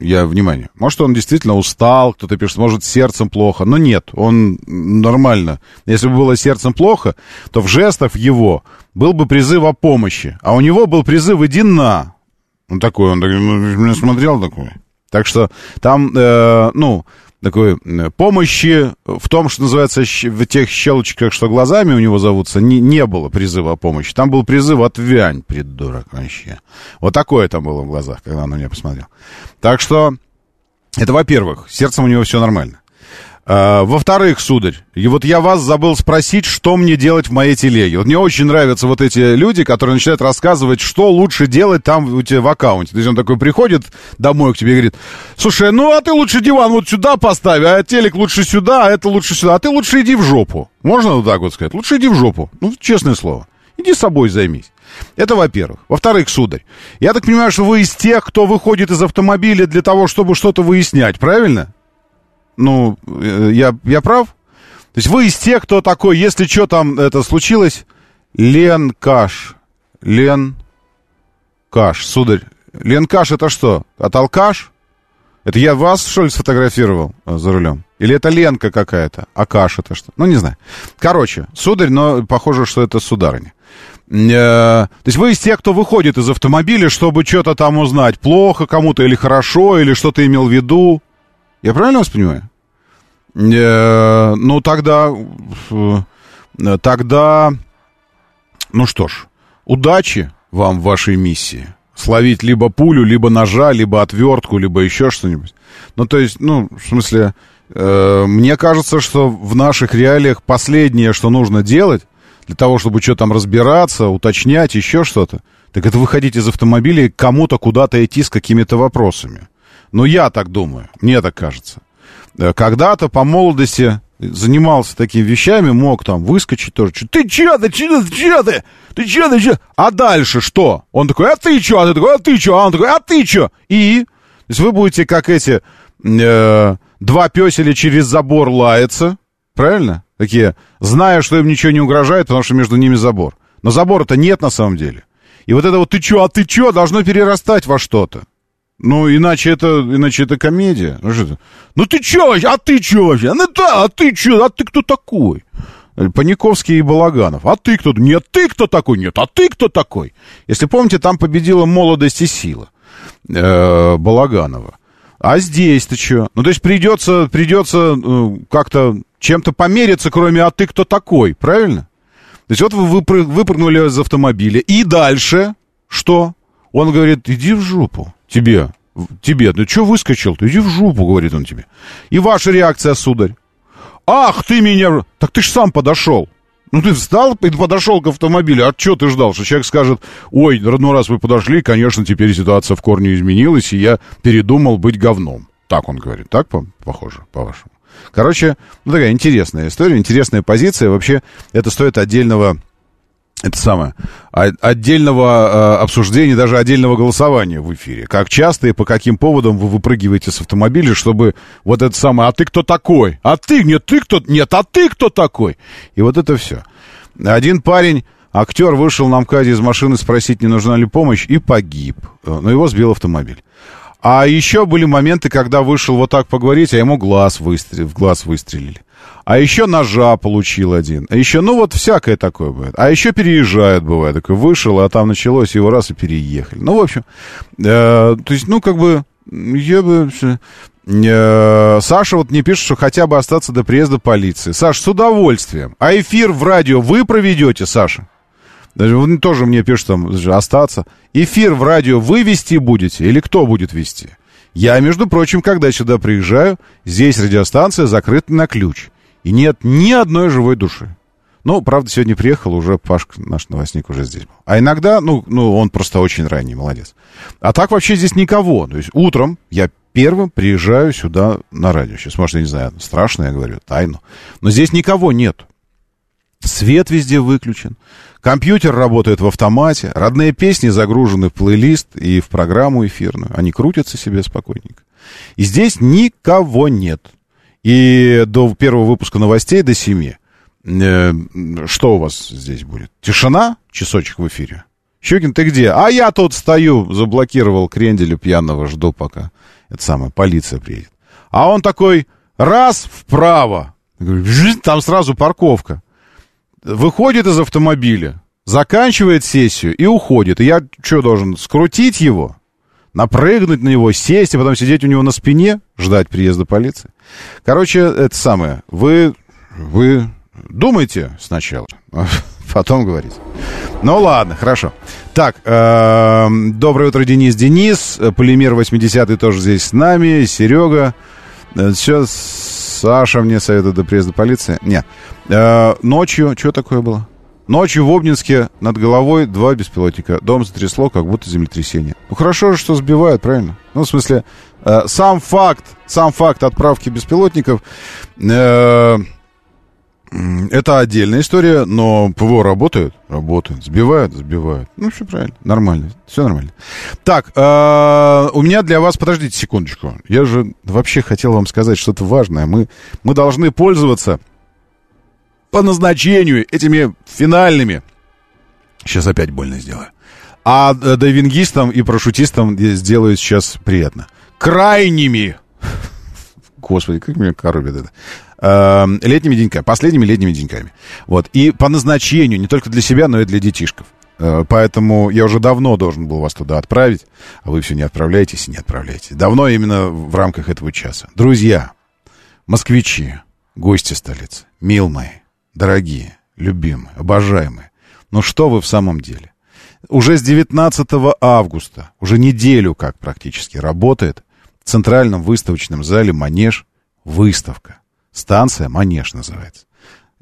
[SPEAKER 1] я, внимание, может, он действительно устал, кто-то пишет, может, сердцем плохо, но нет, он нормально. Если бы было сердцем плохо, то в жестах его был бы призыв о помощи, а у него был призыв «иди на». Он такой, он такой, ну, смотрел такой. Так что там, э, ну, такой э, помощи в том, что называется, в тех щелочках, что глазами у него зовутся, не, не было призыва о помощи. Там был призыв «отвянь, придурок вообще». Вот такое там было в глазах, когда он на меня посмотрел. Так что, это во-первых, сердцем у него все нормально. А, во-вторых, сударь, и вот я вас забыл спросить, что мне делать в моей телеге. Вот мне очень нравятся вот эти люди, которые начинают рассказывать, что лучше делать там у тебя в аккаунте. То есть он такой приходит домой к тебе и говорит, слушай, ну а ты лучше диван вот сюда поставь, а телек лучше сюда, а это лучше сюда, а ты лучше иди в жопу. Можно вот так вот сказать? Лучше иди в жопу. Ну, честное слово. Иди собой займись. Это во-первых. Во-вторых, сударь, я так понимаю, что вы из тех, кто выходит из автомобиля для того, чтобы что-то выяснять, правильно? Ну, э, я, я прав? То есть вы из тех, кто такой, если что там это случилось, Лен Каш. Лен Каш, сударь. Лен Каш это что? От алкаш? Это я вас, что ли, сфотографировал э, за рулем? Или это Ленка какая-то? А Каш это что? Ну, не знаю. Короче, сударь, но похоже, что это сударыня. Э, то есть вы из тех, кто выходит из автомобиля, чтобы что-то там узнать. Плохо кому-то или хорошо, или что-то имел в виду. Я правильно вас понимаю? Э, ну, тогда... Э, тогда... Ну что ж, удачи вам в вашей миссии. Словить либо пулю, либо ножа, либо отвертку, либо еще что-нибудь. Ну, то есть, ну, в смысле, э, мне кажется, что в наших реалиях последнее, что нужно делать, для того, чтобы что там разбираться, уточнять, еще что-то, так это выходить из автомобиля и кому-то куда-то идти с какими-то вопросами. Ну, я так думаю, мне так кажется. Э, когда-то по молодости занимался такими вещами, мог там выскочить тоже. Ты че, ты че, ты че ты? Ты че, ты че? А дальше что? Он такой, а ты че? А ты такой, а ты че? А он такой, а ты че? И? То есть вы будете как эти э, два песеля через забор лаяться, правильно? Такие, зная, что им ничего не угрожает, потому что между ними забор. Но забора-то нет на самом деле. И вот это вот ты че, а ты че, должно перерастать во что-то. Ну, иначе это, иначе это комедия. Ну, ну ты чё вообще? А ты чё вообще? Ну да, а ты чё? А ты кто такой? Паниковский и Балаганов. А ты кто? Нет, ты кто такой? Нет, а ты кто такой? Если помните, там победила молодость и сила э, Балаганова. А здесь-то что? Ну, то есть придется, придется э, как-то чем-то помериться, кроме «а ты кто такой», правильно? То есть вот вы выпрыгнули из автомобиля, и дальше что? Он говорит, иди в жопу, тебе, тебе, ну что выскочил? Иди в жопу, говорит он тебе. И ваша реакция, сударь? Ах, ты меня... Так ты ж сам подошел. Ну, ты встал и подошел к автомобилю. А что ты ждал? Что человек скажет, ой, ну раз вы подошли, конечно, теперь ситуация в корне изменилась, и я передумал быть говном. Так он говорит. Так похоже, по-вашему? Короче, ну такая интересная история, интересная позиция. Вообще, это стоит отдельного это самое, отдельного э, обсуждения, даже отдельного голосования в эфире. Как часто и по каким поводам вы выпрыгиваете с автомобиля, чтобы вот это самое, а ты кто такой? А ты, нет, ты кто? Нет, а ты кто такой? И вот это все. Один парень, актер, вышел на МКАДе из машины спросить, не нужна ли помощь, и погиб. Э, но его сбил автомобиль. А еще были моменты, когда вышел вот так поговорить, а ему глаз выстрел, в глаз выстрелили. А еще ножа получил один. А еще, ну вот всякое такое бывает. А еще переезжают, бывает. Такой вышел, а там началось, его раз и переехали. Ну, в общем, э, то есть, ну, как бы, я бы... Э, Саша вот не пишет, что хотя бы остаться до приезда полиции. Саш, с удовольствием. А эфир в радио вы проведете, Саша? Даже он тоже мне пишет там остаться. Эфир в радио вы вести будете или кто будет вести? Я, между прочим, когда сюда приезжаю, здесь радиостанция закрыта на ключ. И нет ни одной живой души. Ну, правда, сегодня приехал, уже Пашка, наш новостник, уже здесь был. А иногда, ну, ну, он просто очень ранний, молодец. А так вообще здесь никого. То есть утром я первым приезжаю сюда на радио. Сейчас, может, я не знаю, страшно я говорю, тайну. Но здесь никого нет. Свет везде выключен. Компьютер работает в автомате. Родные песни загружены в плейлист и в программу эфирную. Они крутятся себе спокойненько. И здесь никого нет. И до первого выпуска новостей, до семи, э, что у вас здесь будет? Тишина? Часочек в эфире? Щукин, ты где? А я тут стою, заблокировал кренделю пьяного, жду пока. Это самое, полиция приедет. А он такой, раз, вправо. Там сразу парковка. Выходит из автомобиля, заканчивает сессию и уходит. И я что должен, скрутить его? напрыгнуть на него, сесть, и потом сидеть у него на спине, ждать приезда полиции. Короче, это самое. Вы, вы думайте сначала, а <laughs> потом говорите. Ну ладно, хорошо. Так, э, доброе утро, Денис. Денис, Полимер 80 тоже здесь с нами, Серега. Сейчас э, Саша мне советует до приезда полиции. Нет. Э, ночью, что такое было? Ночью в Обнинске над головой два беспилотника. Дом затрясло, как будто землетрясение. Ну хорошо же, что сбивают, правильно? Ну, в смысле, э, сам факт, сам факт отправки беспилотников, э, это отдельная история, но ПВО работают? Работают. Сбивают? Сбивают. Ну, все правильно. Нормально. Все нормально. Так, э, у меня для вас... Подождите секундочку. Я же вообще хотел вам сказать что-то важное. Мы, мы должны пользоваться по назначению этими финальными. Сейчас опять больно сделаю. А э, дайвингистам и парашютистам сделаю сейчас приятно. Крайними. <laughs> Господи, как меня коробит это. Э, летними деньками, последними летними деньками. Вот. И по назначению, не только для себя, но и для детишков. Э, поэтому я уже давно должен был вас туда отправить, а вы все не отправляетесь и не отправляетесь. Давно именно в рамках этого часа. Друзья, москвичи, гости столицы, мил мои, дорогие, любимые, обожаемые, ну что вы в самом деле? Уже с 19 августа, уже неделю как практически работает в Центральном выставочном зале «Манеж» выставка. Станция «Манеж» называется.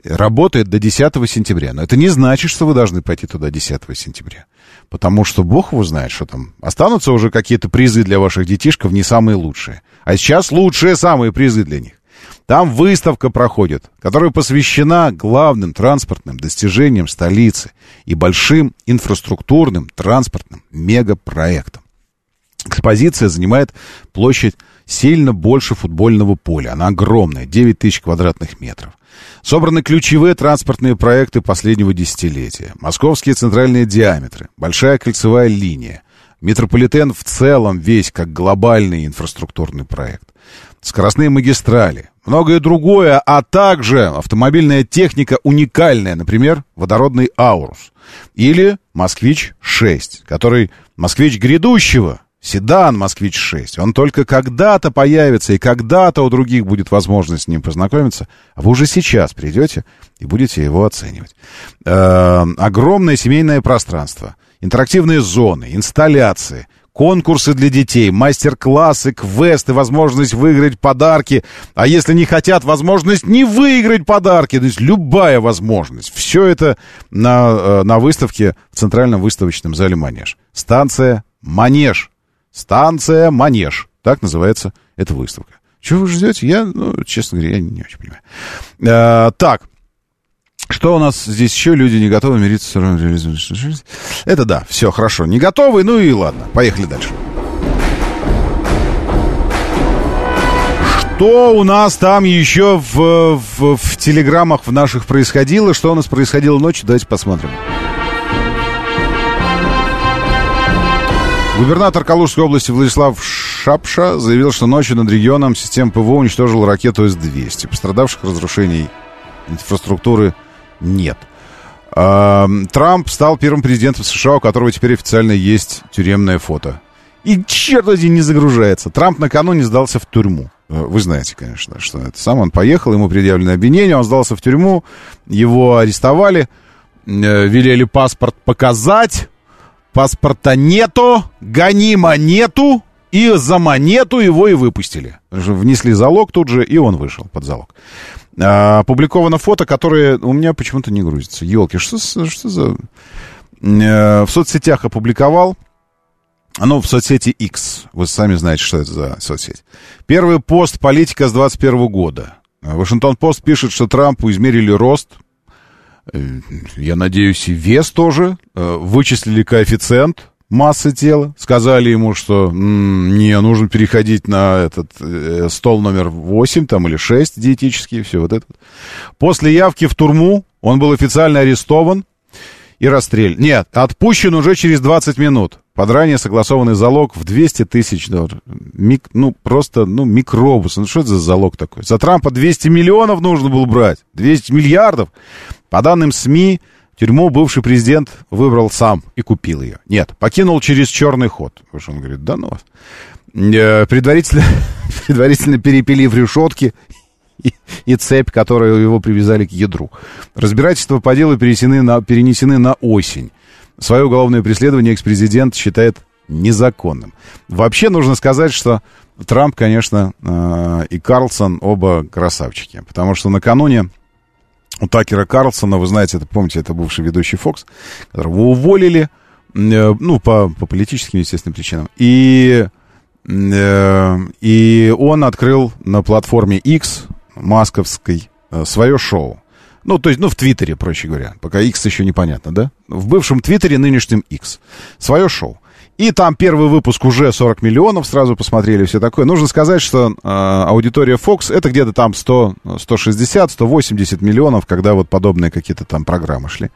[SPEAKER 1] Работает до 10 сентября. Но это не значит, что вы должны пойти туда 10 сентября. Потому что бог его знает, что там. Останутся уже какие-то призы для ваших детишков не самые лучшие. А сейчас лучшие самые призы для них. Там выставка проходит, которая посвящена главным транспортным достижениям столицы и большим инфраструктурным транспортным мегапроектам. Экспозиция занимает площадь сильно больше футбольного поля. Она огромная, 9 тысяч квадратных метров. Собраны ключевые транспортные проекты последнего десятилетия. Московские центральные диаметры, большая кольцевая линия, Метрополитен в целом весь как глобальный инфраструктурный проект. Скоростные магистрали, многое другое, а также автомобильная техника уникальная, например, водородный «Аурус» или «Москвич-6», который «Москвич грядущего», седан «Москвич-6». Он только когда-то появится, и когда-то у других будет возможность с ним познакомиться, а вы уже сейчас придете и будете его оценивать. Э, огромное семейное пространство, интерактивные зоны, инсталляции — конкурсы для детей, мастер-классы, квесты, возможность выиграть подарки. А если не хотят, возможность не выиграть подарки. То есть любая возможность. Все это на, э, на выставке в Центральном выставочном зале «Манеж». Станция «Манеж». Станция «Манеж». Так называется эта выставка. Чего вы ждете? Я, ну, честно говоря, я не очень понимаю. А, так, что у нас здесь еще? Люди не готовы мириться с Это да, все хорошо. Не готовы, ну и ладно. Поехали дальше. Что у нас там еще в, в, в телеграммах в наших происходило? Что у нас происходило ночью? Давайте посмотрим. Губернатор Калужской области Владислав Шапша заявил, что ночью над регионом система ПВО уничтожила ракету С-200. Пострадавших разрушений инфраструктуры нет. Трамп стал первым президентом США, у которого теперь официально есть тюремное фото. И черт возьми, не загружается. Трамп накануне сдался в тюрьму. Э, вы знаете, конечно, что это сам он поехал, ему предъявлено обвинение, он сдался в тюрьму, его арестовали, э, велели паспорт показать, паспорта нету, гони монету, и за монету его и выпустили. Внесли залог тут же, и он вышел под залог. А, опубликовано фото, которое у меня почему-то не грузится. Елки, что, что за... А, в соцсетях опубликовал. Оно в соцсети X. Вы сами знаете, что это за соцсеть. Первый пост политика с 21 года. Вашингтон-Пост пишет, что Трампу измерили рост. Э, я надеюсь, и вес тоже. Э, вычислили коэффициент массы тела. Сказали ему, что не, нужно переходить на этот э, стол номер 8 там, или 6 диетический, все вот это. После явки в турму он был официально арестован и расстрелян. Нет, отпущен уже через 20 минут. Под ранее согласованный залог в 200 тысяч долларов. Мик, ну, просто, ну, микробус. Ну, что это за залог такой? За Трампа 200 миллионов нужно было брать. 200 миллиардов. По данным СМИ, Тюрьму бывший президент выбрал сам и купил ее. Нет, покинул через черный ход. Потому что он говорит, да ну вас. Э, предварительно, <laughs> предварительно перепилив решетки и, цепь, которую его привязали к ядру. Разбирательства по делу перенесены на, перенесены на осень. Свое уголовное преследование экс-президент считает незаконным. Вообще нужно сказать, что Трамп, конечно, э, и Карлсон оба красавчики. Потому что накануне у Такера Карлсона, вы знаете, это помните, это бывший ведущий Фокс, которого уволили, э, ну, по, по политическим, естественно, причинам. И, э, и он открыл на платформе X масковской э, свое шоу. Ну, то есть, ну, в Твиттере, проще говоря. Пока X еще непонятно, да? В бывшем Твиттере, нынешнем X. Свое шоу. И там первый выпуск уже 40 миллионов сразу посмотрели, все такое. Нужно сказать, что э, аудитория Fox это где-то там 100, 160, 180 миллионов, когда вот подобные какие-то там программы шли.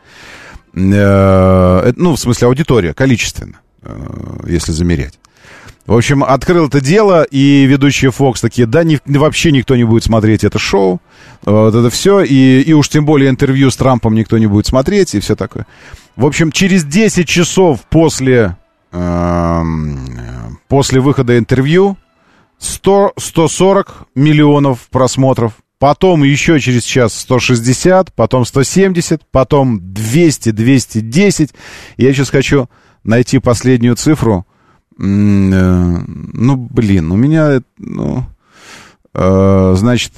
[SPEAKER 1] Э, ну, в смысле аудитория, количественно, э, если замерять. В общем, открыл это дело, и ведущие Fox такие, да, не, вообще никто не будет смотреть это шоу, вот это все, и, и уж тем более интервью с Трампом никто не будет смотреть, и все такое. В общем, через 10 часов после Эм, после выхода интервью 100, 140 миллионов просмотров. Потом еще через час 160, потом 170, потом 200, 210. Я сейчас хочу найти последнюю цифру. Э, ну, блин, у меня, ну, э, значит,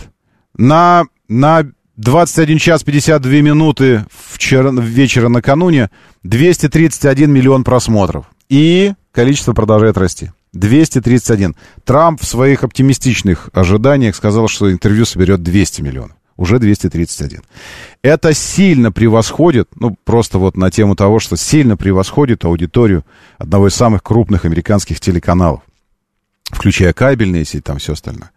[SPEAKER 1] на, на 21 час 52 минуты вчера, вечера накануне 231 миллион просмотров. И количество продолжает расти. 231. Трамп в своих оптимистичных ожиданиях сказал, что интервью соберет 200 миллионов. Уже 231. Это сильно превосходит, ну, просто вот на тему того, что сильно превосходит аудиторию одного из самых крупных американских телеканалов, включая кабельные сети, там все остальное.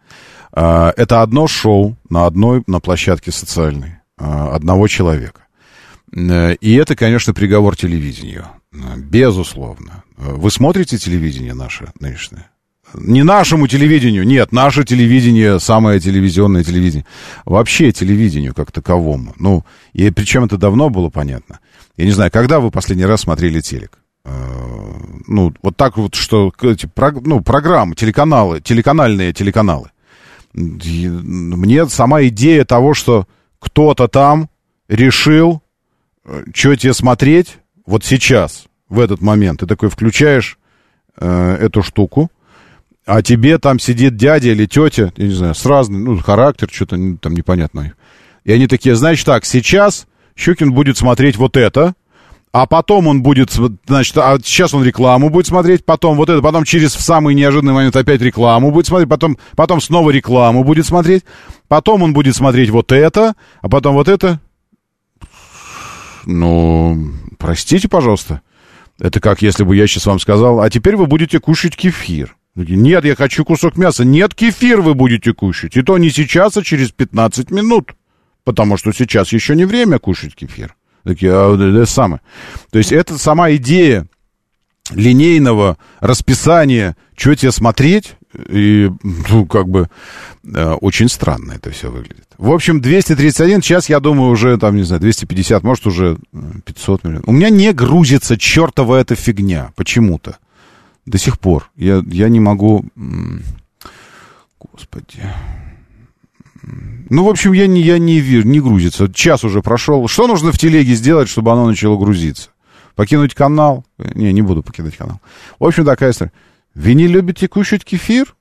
[SPEAKER 1] А, это одно шоу на одной, на площадке социальной, а, одного человека. Э, и это, конечно, приговор телевидению. Безусловно. Вы смотрите телевидение наше нынешнее? Не нашему телевидению, нет, наше телевидение, самое телевизионное телевидение. Вообще телевидению как таковому. Ну, и причем это давно было понятно. Я не знаю, когда вы последний раз смотрели телек? Э, ну, вот так вот, что эти, ну, программы, телеканалы, телеканальные телеканалы. Мне сама идея того, что кто-то там решил, э, что тебе смотреть вот сейчас, в этот момент. Ты такой включаешь э, эту штуку, а тебе там сидит дядя или тетя, я не знаю, с разным, ну, характер, что-то там непонятно. И они такие, значит так, сейчас Щукин будет смотреть вот это, а потом он будет, значит, а сейчас он рекламу будет смотреть, потом вот это, потом через самый неожиданный момент опять рекламу будет смотреть, потом, потом снова рекламу будет смотреть, потом он будет смотреть вот это, а потом вот это. Ну, простите, пожалуйста. Это как если бы я сейчас вам сказал, а теперь вы будете кушать кефир. Нет, я хочу кусок мяса. Нет, кефир вы будете кушать. И то не сейчас, а через 15 минут. Потому что сейчас еще не время кушать кефир. Такие, а, это самое. То есть это сама идея линейного расписания, что тебе смотреть, и, ну, как бы, э, очень странно это все выглядит. В общем, 231, сейчас, я думаю, уже, там, не знаю, 250, может, уже 500 миллионов. У меня не грузится чертова эта фигня почему-то. До сих пор. Я, я не могу... Господи. Ну, в общем, я не, я не верю, не грузится. Час уже прошел. Что нужно в телеге сделать, чтобы оно начало грузиться? Покинуть канал? Не, не буду покидать канал. В общем, такая история. Вы не любите кушать кефир?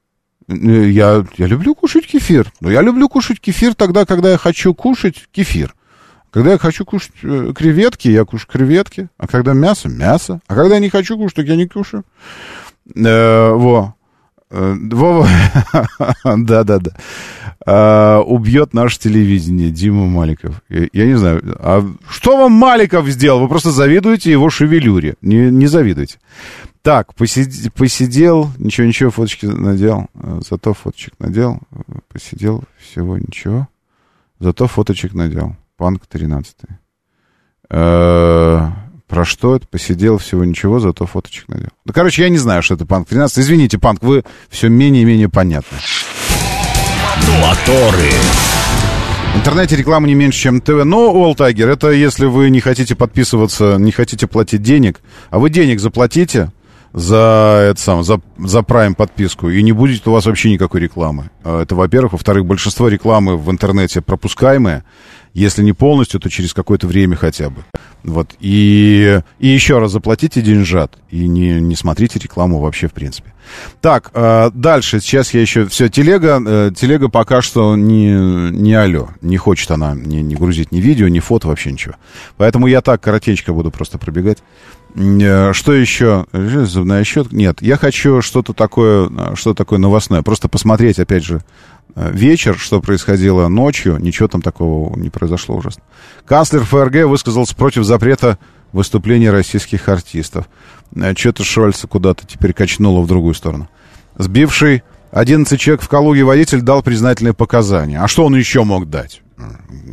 [SPEAKER 1] Э, я, я люблю кушать кефир. Но я люблю кушать кефир тогда, когда я хочу кушать кефир. Когда я хочу кушать э, креветки, я кушаю креветки. А когда мясо, мясо. А когда я не хочу кушать, так я не кушаю. Э, во. Э, Вова, <laughs> да-да-да, а, убьет наше телевидение, Дима Маликов. Я, не знаю, а что вам Маликов сделал? Вы просто завидуете его шевелюре. Не, не завидуйте. Так, посид, посидел, ничего-ничего, фоточки надел, э, зато фоточек надел, посидел, всего ничего, зато фоточек надел. Панк 13. Э, про что это? Посидел, всего ничего, зато фоточек надел. Да, короче, я не знаю, что это Панк 13. Извините, Панк, вы все менее и менее понятны.
[SPEAKER 7] Моторы.
[SPEAKER 1] В интернете реклама не меньше, чем ТВ. Но, Уолтайгер, это если вы не хотите подписываться, не хотите платить денег, а вы денег заплатите за это сам, за, за Prime подписку, и не будет у вас вообще никакой рекламы. А, это, во-первых. Во-вторых, большинство рекламы в интернете пропускаемые. Если не полностью, то через какое-то время хотя бы. Вот. И, и еще раз заплатите деньжат. И не, не смотрите рекламу вообще, в принципе. Так, э, дальше. Сейчас я еще... Все, телега, э, телега пока что не, не алло. Не хочет она не, не грузить ни видео, ни фото, вообще ничего. Поэтому я так коротечко буду просто пробегать. Э, что еще? Зубная щетка? Нет, я хочу что-то такое, э, что такое новостное. Просто посмотреть, опять же, вечер, что происходило ночью, ничего там такого не произошло ужасно. Канцлер ФРГ высказался против запрета выступлений российских артистов. Э, Что-то Шольца куда-то теперь качнуло в другую сторону. Сбивший 11 человек в Калуге водитель дал признательные показания. А что он еще мог дать,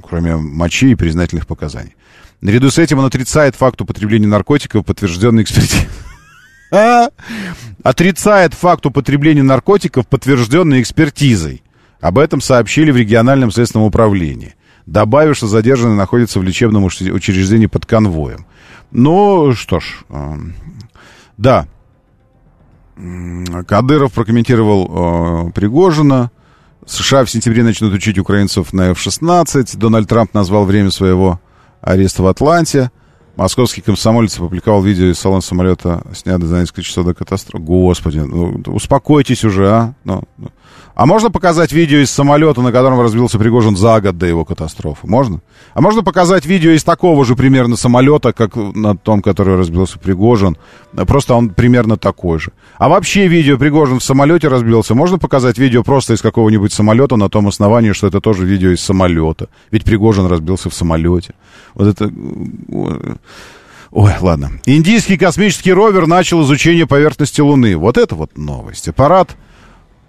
[SPEAKER 1] кроме мочи и признательных показаний? Наряду с этим он отрицает факт употребления наркотиков, подтвержденный экспертизой. <laughs> Отрицает факт употребления наркотиков, подтвержденный экспертизой. Об этом сообщили в региональном следственном управлении, добавив, что задержанный находится в лечебном учреждении под конвоем. Ну, что ж, э, да. Кадыров прокомментировал э, Пригожина. США в сентябре начнут учить украинцев на F-16. Дональд Трамп назвал время своего ареста в Атланте. Московский комсомолец опубликовал видео из салона самолета, снятое за несколько часов до катастрофы. Господи, ну, успокойтесь уже, а. Ну, ну. А можно показать видео из самолета, на котором разбился Пригожин за год до его катастрофы? Можно? А можно показать видео из такого же примерно самолета, как на том, который разбился Пригожин? Просто он примерно такой же. А вообще видео Пригожин в самолете разбился. Можно показать видео просто из какого-нибудь самолета на том основании, что это тоже видео из самолета? Ведь Пригожин разбился в самолете. Вот это... Ой, ладно. Индийский космический ровер начал изучение поверхности Луны. Вот это вот новость. Аппарат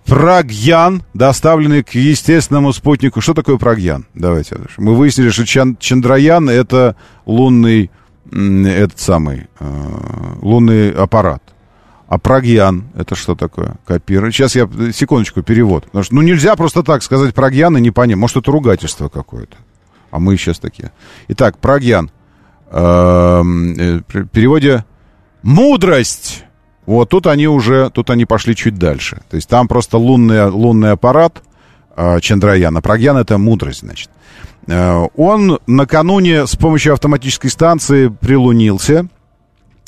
[SPEAKER 1] Прагьян, доставленный к естественному спутнику. Что такое Прагьян? Давайте. Мы выяснили, что Чан Чандраян — это лунный этот самый э, лунный аппарат. А прогьян, это что такое? Копирование. Сейчас я, секундочку, перевод. Потому что, ну, нельзя просто так сказать прогьян и не понять. Может, это ругательство какое-то. А мы сейчас такие. Итак, прогьян. Эм, э, в переводе мудрость. Вот тут они уже, тут они пошли чуть дальше. То есть там просто лунный, лунный аппарат э, а прогьян это мудрость, значит. Э, он накануне с помощью автоматической станции прилунился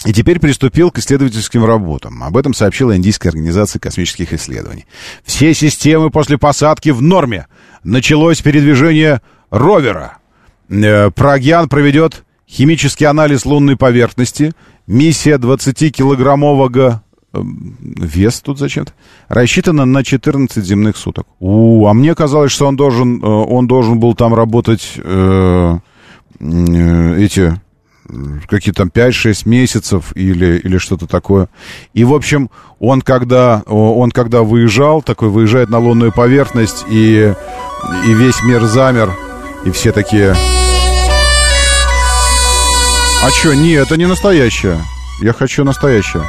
[SPEAKER 1] и теперь приступил к исследовательским работам. Об этом сообщила Индийская организация космических исследований. Все системы после посадки в норме. Началось передвижение ровера. Э, Прогьян проведет химический анализ лунной поверхности. Миссия 20-килограммового э, вес тут зачем-то, рассчитана на 14 земных суток. У, а мне казалось, что он должен, э, он должен был там работать э, э, эти какие-то там 5-6 месяцев или, или что-то такое. И, в общем, он когда, он когда выезжал, такой выезжает на лунную поверхность, и, и весь мир замер, и все такие... А что, не, это не настоящее. Я хочу настоящее.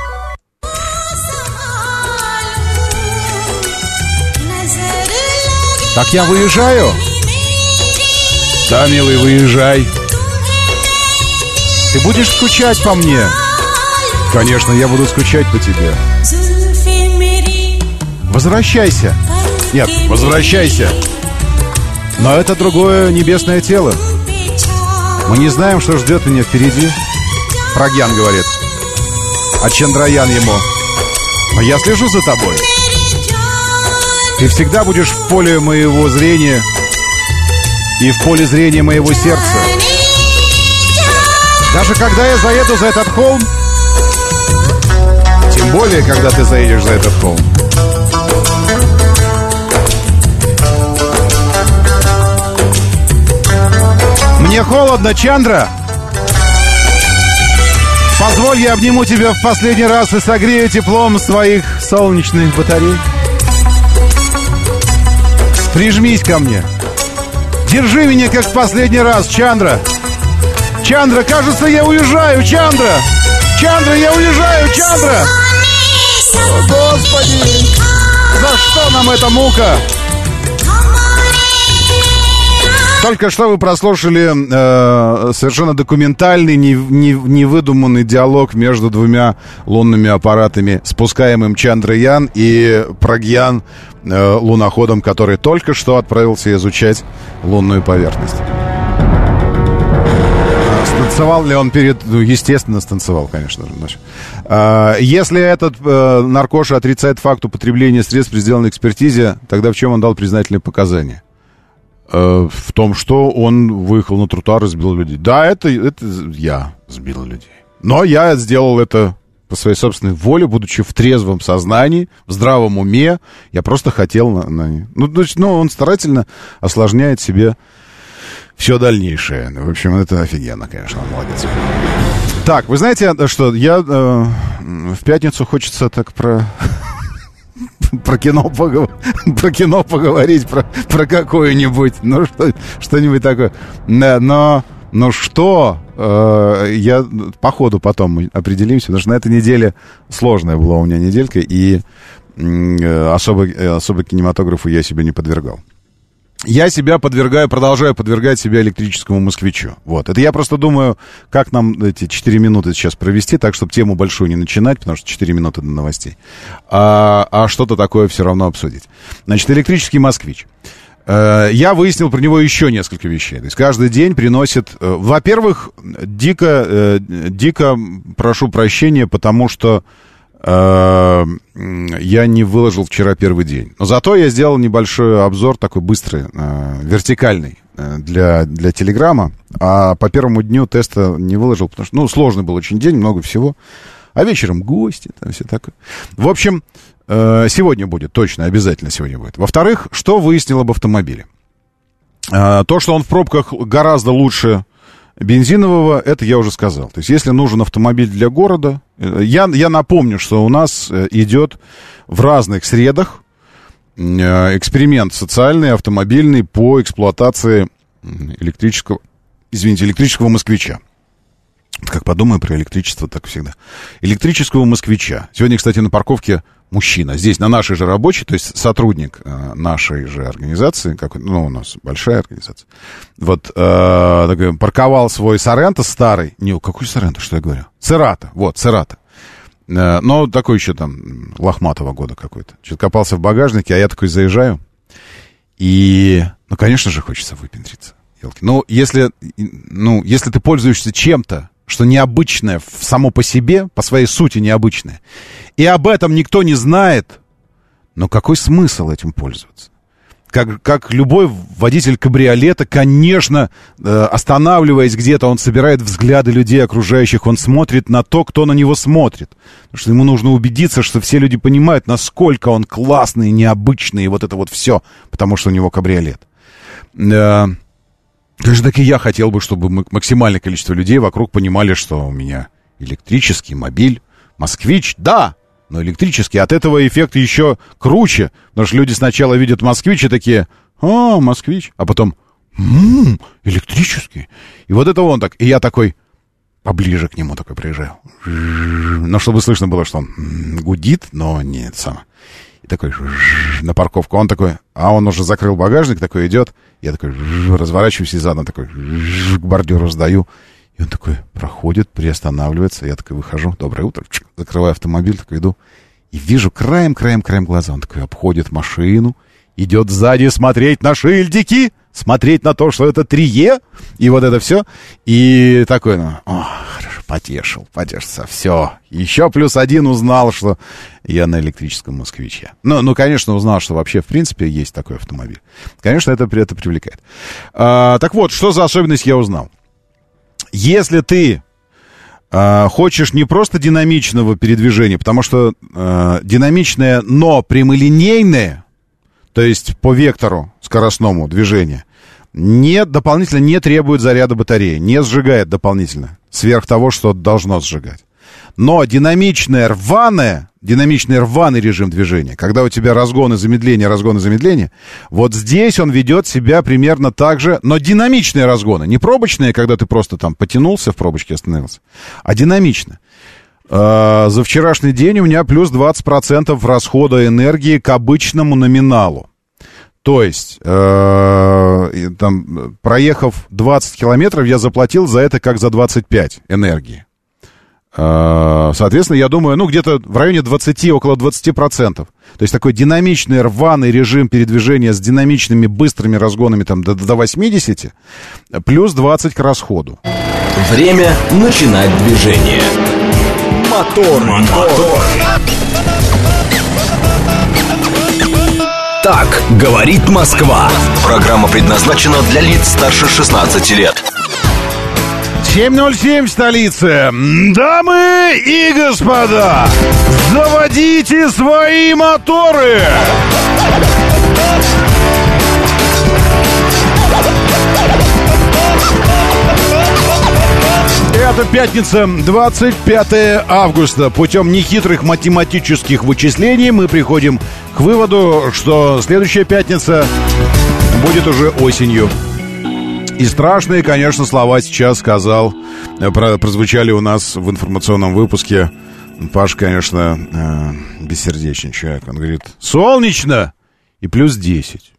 [SPEAKER 1] Так я выезжаю? Да, милый, выезжай. Ты будешь скучать по мне? Конечно, я буду скучать по тебе. Возвращайся. Нет, возвращайся. Но это другое небесное тело. Мы не знаем, что ждет меня впереди. Прогьян говорит. А Чандраян ему. Но я слежу за тобой. Ты всегда будешь в поле моего зрения и в поле зрения моего сердца. Даже когда я заеду за этот холм, тем более, когда ты заедешь за этот холм. Мне холодно, Чандра. Позволь, я обниму тебя в последний раз и согрею теплом своих солнечных батарей. Прижмись ко мне. Держи меня, как в последний раз, Чандра. Чандра, кажется, я уезжаю, Чандра! Чандра, я уезжаю, Чандра! О, Господи! За что нам эта мука? Только что вы прослушали э, совершенно документальный, не, не, невыдуманный диалог между двумя лунными аппаратами, спускаемым Чандраян и Прагьян, э, луноходом, который только что отправился изучать лунную поверхность. Станцевал ли он перед... Ну, естественно, станцевал, конечно же. А, если этот э, наркоша отрицает факт употребления средств при сделанной экспертизе, тогда в чем он дал признательные показания? Э, в том, что он выехал на тротуар и сбил людей. Да, это, это я сбил людей. Но я сделал это по своей собственной воле, будучи в трезвом сознании, в здравом уме. Я просто хотел на... на... Ну, значит, ну, он старательно осложняет себе все дальнейшее. В общем, это офигенно, конечно, молодец. Так, вы знаете, что я э, в пятницу хочется так про про кино, поговор... про кино поговорить, про, про какое-нибудь, ну, что, что-нибудь такое. Да, но, но что, э, я по ходу потом мы определимся, потому что на этой неделе сложная была у меня неделька, и э, особо, э, особо кинематографу я себе не подвергал я себя подвергаю, продолжаю подвергать себя электрическому москвичу. Вот. Это я просто думаю, как нам эти 4 минуты сейчас провести, так, чтобы тему большую не начинать, потому что 4 минуты до новостей. А, а что-то такое все равно обсудить. Значит, электрический москвич. Э, я выяснил про него еще несколько вещей. То есть каждый день приносит... Э, во-первых, дико, э, дико прошу прощения, потому что я не выложил вчера первый день. Но зато я сделал небольшой обзор, такой быстрый, э, вертикальный э, для, для Телеграма. А по первому дню теста не выложил, потому что, ну, сложный был очень день, много всего. А вечером гости, там все такое. В общем, сегодня будет, точно, обязательно сегодня будет. Во-вторых, что выяснил об автомобиле? То, что он в пробках гораздо лучше Бензинового, это я уже сказал. То есть, если нужен автомобиль для города, э, я, я напомню, что у нас э, идет в разных средах э, эксперимент социальный, автомобильный по эксплуатации электрического, извините, электрического москвича. Как подумаю про электричество так всегда. Электрического москвича. Сегодня, кстати, на парковке мужчина. Здесь на нашей же рабочей, то есть сотрудник э, нашей же организации, как, ну, у нас большая организация, вот, э, такой, парковал свой Соренто старый, не, какой Соренто, что я говорю? Церата, вот, Церата. Э, но такой еще там лохматого года какой-то. Что-то копался в багажнике, а я такой заезжаю, и, ну, конечно же, хочется выпендриться. Елки. Ну, если, ну, если ты пользуешься чем-то, что необычное само по себе, по своей сути необычное, и об этом никто не знает, но какой смысл этим пользоваться? Как, как любой водитель кабриолета, конечно, э, останавливаясь где-то, он собирает взгляды людей окружающих, он смотрит на то, кто на него смотрит. Потому что ему нужно убедиться, что все люди понимают, насколько он классный, необычный, и вот это вот все, потому что у него кабриолет. Э, Конечно, так и я хотел бы, чтобы максимальное количество людей вокруг понимали, что у меня электрический мобиль, москвич, да, но электрический. От этого эффект еще круче, потому что люди сначала видят москвич и такие, а, москвич, а потом, ммм, электрический. И вот это он так. И я такой поближе к нему такой приезжаю. Но чтобы слышно было, что он гудит, но нет, сам. И такой на парковку. Он такой, а он уже закрыл багажник, такой идет. Я такой разворачиваюсь и задом такой к бордюру сдаю. И он такой проходит, приостанавливается. Я такой выхожу, доброе утро, закрываю автомобиль, такой иду. И вижу краем-краем-краем глаза. Он такой обходит машину, идет сзади смотреть на шильдики, смотреть на то, что это трие, и вот это все. И такой, ну, о, хорошо, потешил, потешился, все. Еще плюс один узнал, что я на электрическом москвиче. Ну, ну, конечно, узнал, что вообще, в принципе, есть такой автомобиль. Конечно, это, это привлекает. А, так вот, что за особенность я узнал? Если ты а, хочешь не просто динамичного передвижения, потому что а, динамичное, но прямолинейное, то есть по вектору скоростному движения, не, дополнительно не требует заряда батареи, не сжигает дополнительно, сверх того, что должно сжигать. Но динамичное рваное, динамичный рваный режим движения, когда у тебя разгон и замедление, разгон и замедление, вот здесь он ведет себя примерно так же, но динамичные разгоны, не пробочные, когда ты просто там потянулся в пробочке, остановился, а динамично. Э, за вчерашний день у меня плюс 20% расхода энергии к обычному номиналу. То есть, э, там, проехав 20 километров, я заплатил за это как за 25 энергии. Э, соответственно, я думаю, ну, где-то в районе 20, около 20%. То есть такой динамичный, рваный режим передвижения с динамичными, быстрыми разгонами там, до, до 80, плюс 20 к расходу.
[SPEAKER 7] Время начинать движение. Мотор, мотор. Так говорит Москва. Программа предназначена для лиц старше 16 лет.
[SPEAKER 1] 7.07 в столице. Дамы и господа, заводите свои моторы! Это пятница, 25 августа. Путем нехитрых математических вычислений мы приходим к выводу, что следующая пятница будет уже осенью. И страшные, конечно, слова сейчас сказал, э, про, прозвучали у нас в информационном выпуске. Паш, конечно, э, бессердечный человек. Он говорит, солнечно и плюс 10.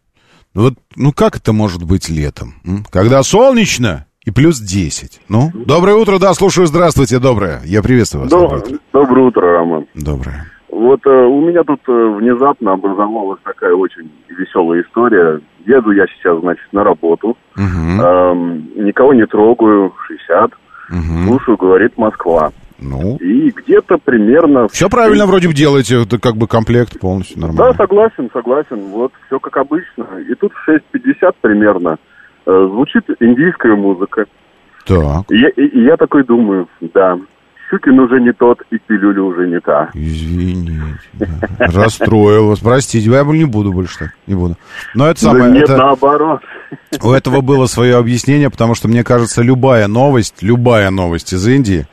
[SPEAKER 1] Ну вот, ну как это может быть летом? Когда солнечно и плюс 10. Ну, доброе утро, да, слушаю, здравствуйте, доброе. Я приветствую вас.
[SPEAKER 8] Доброе, утро, доброе утро Роман.
[SPEAKER 1] Доброе.
[SPEAKER 8] Вот э, у меня тут э, внезапно образовалась такая очень веселая история. Еду я сейчас, значит, на работу. Угу. Эм, никого не трогаю, 60. Угу. Слушаю, говорит Москва.
[SPEAKER 1] Ну.
[SPEAKER 8] И где-то примерно...
[SPEAKER 1] Все правильно вроде бы делаете, это как бы комплект полностью нормально.
[SPEAKER 8] Да, согласен, согласен. Вот все как обычно. И тут в 6.50 примерно звучит индийская музыка.
[SPEAKER 1] Так.
[SPEAKER 8] И я, такой думаю, да, Щукин уже не тот, и пилюля уже не та.
[SPEAKER 1] Извините. Расстроил вас. Простите, я не буду больше так. Не буду. Но это самое...
[SPEAKER 8] нет,
[SPEAKER 1] это...
[SPEAKER 8] наоборот.
[SPEAKER 1] У этого было свое объяснение, потому что, мне кажется, любая новость, любая новость из Индии,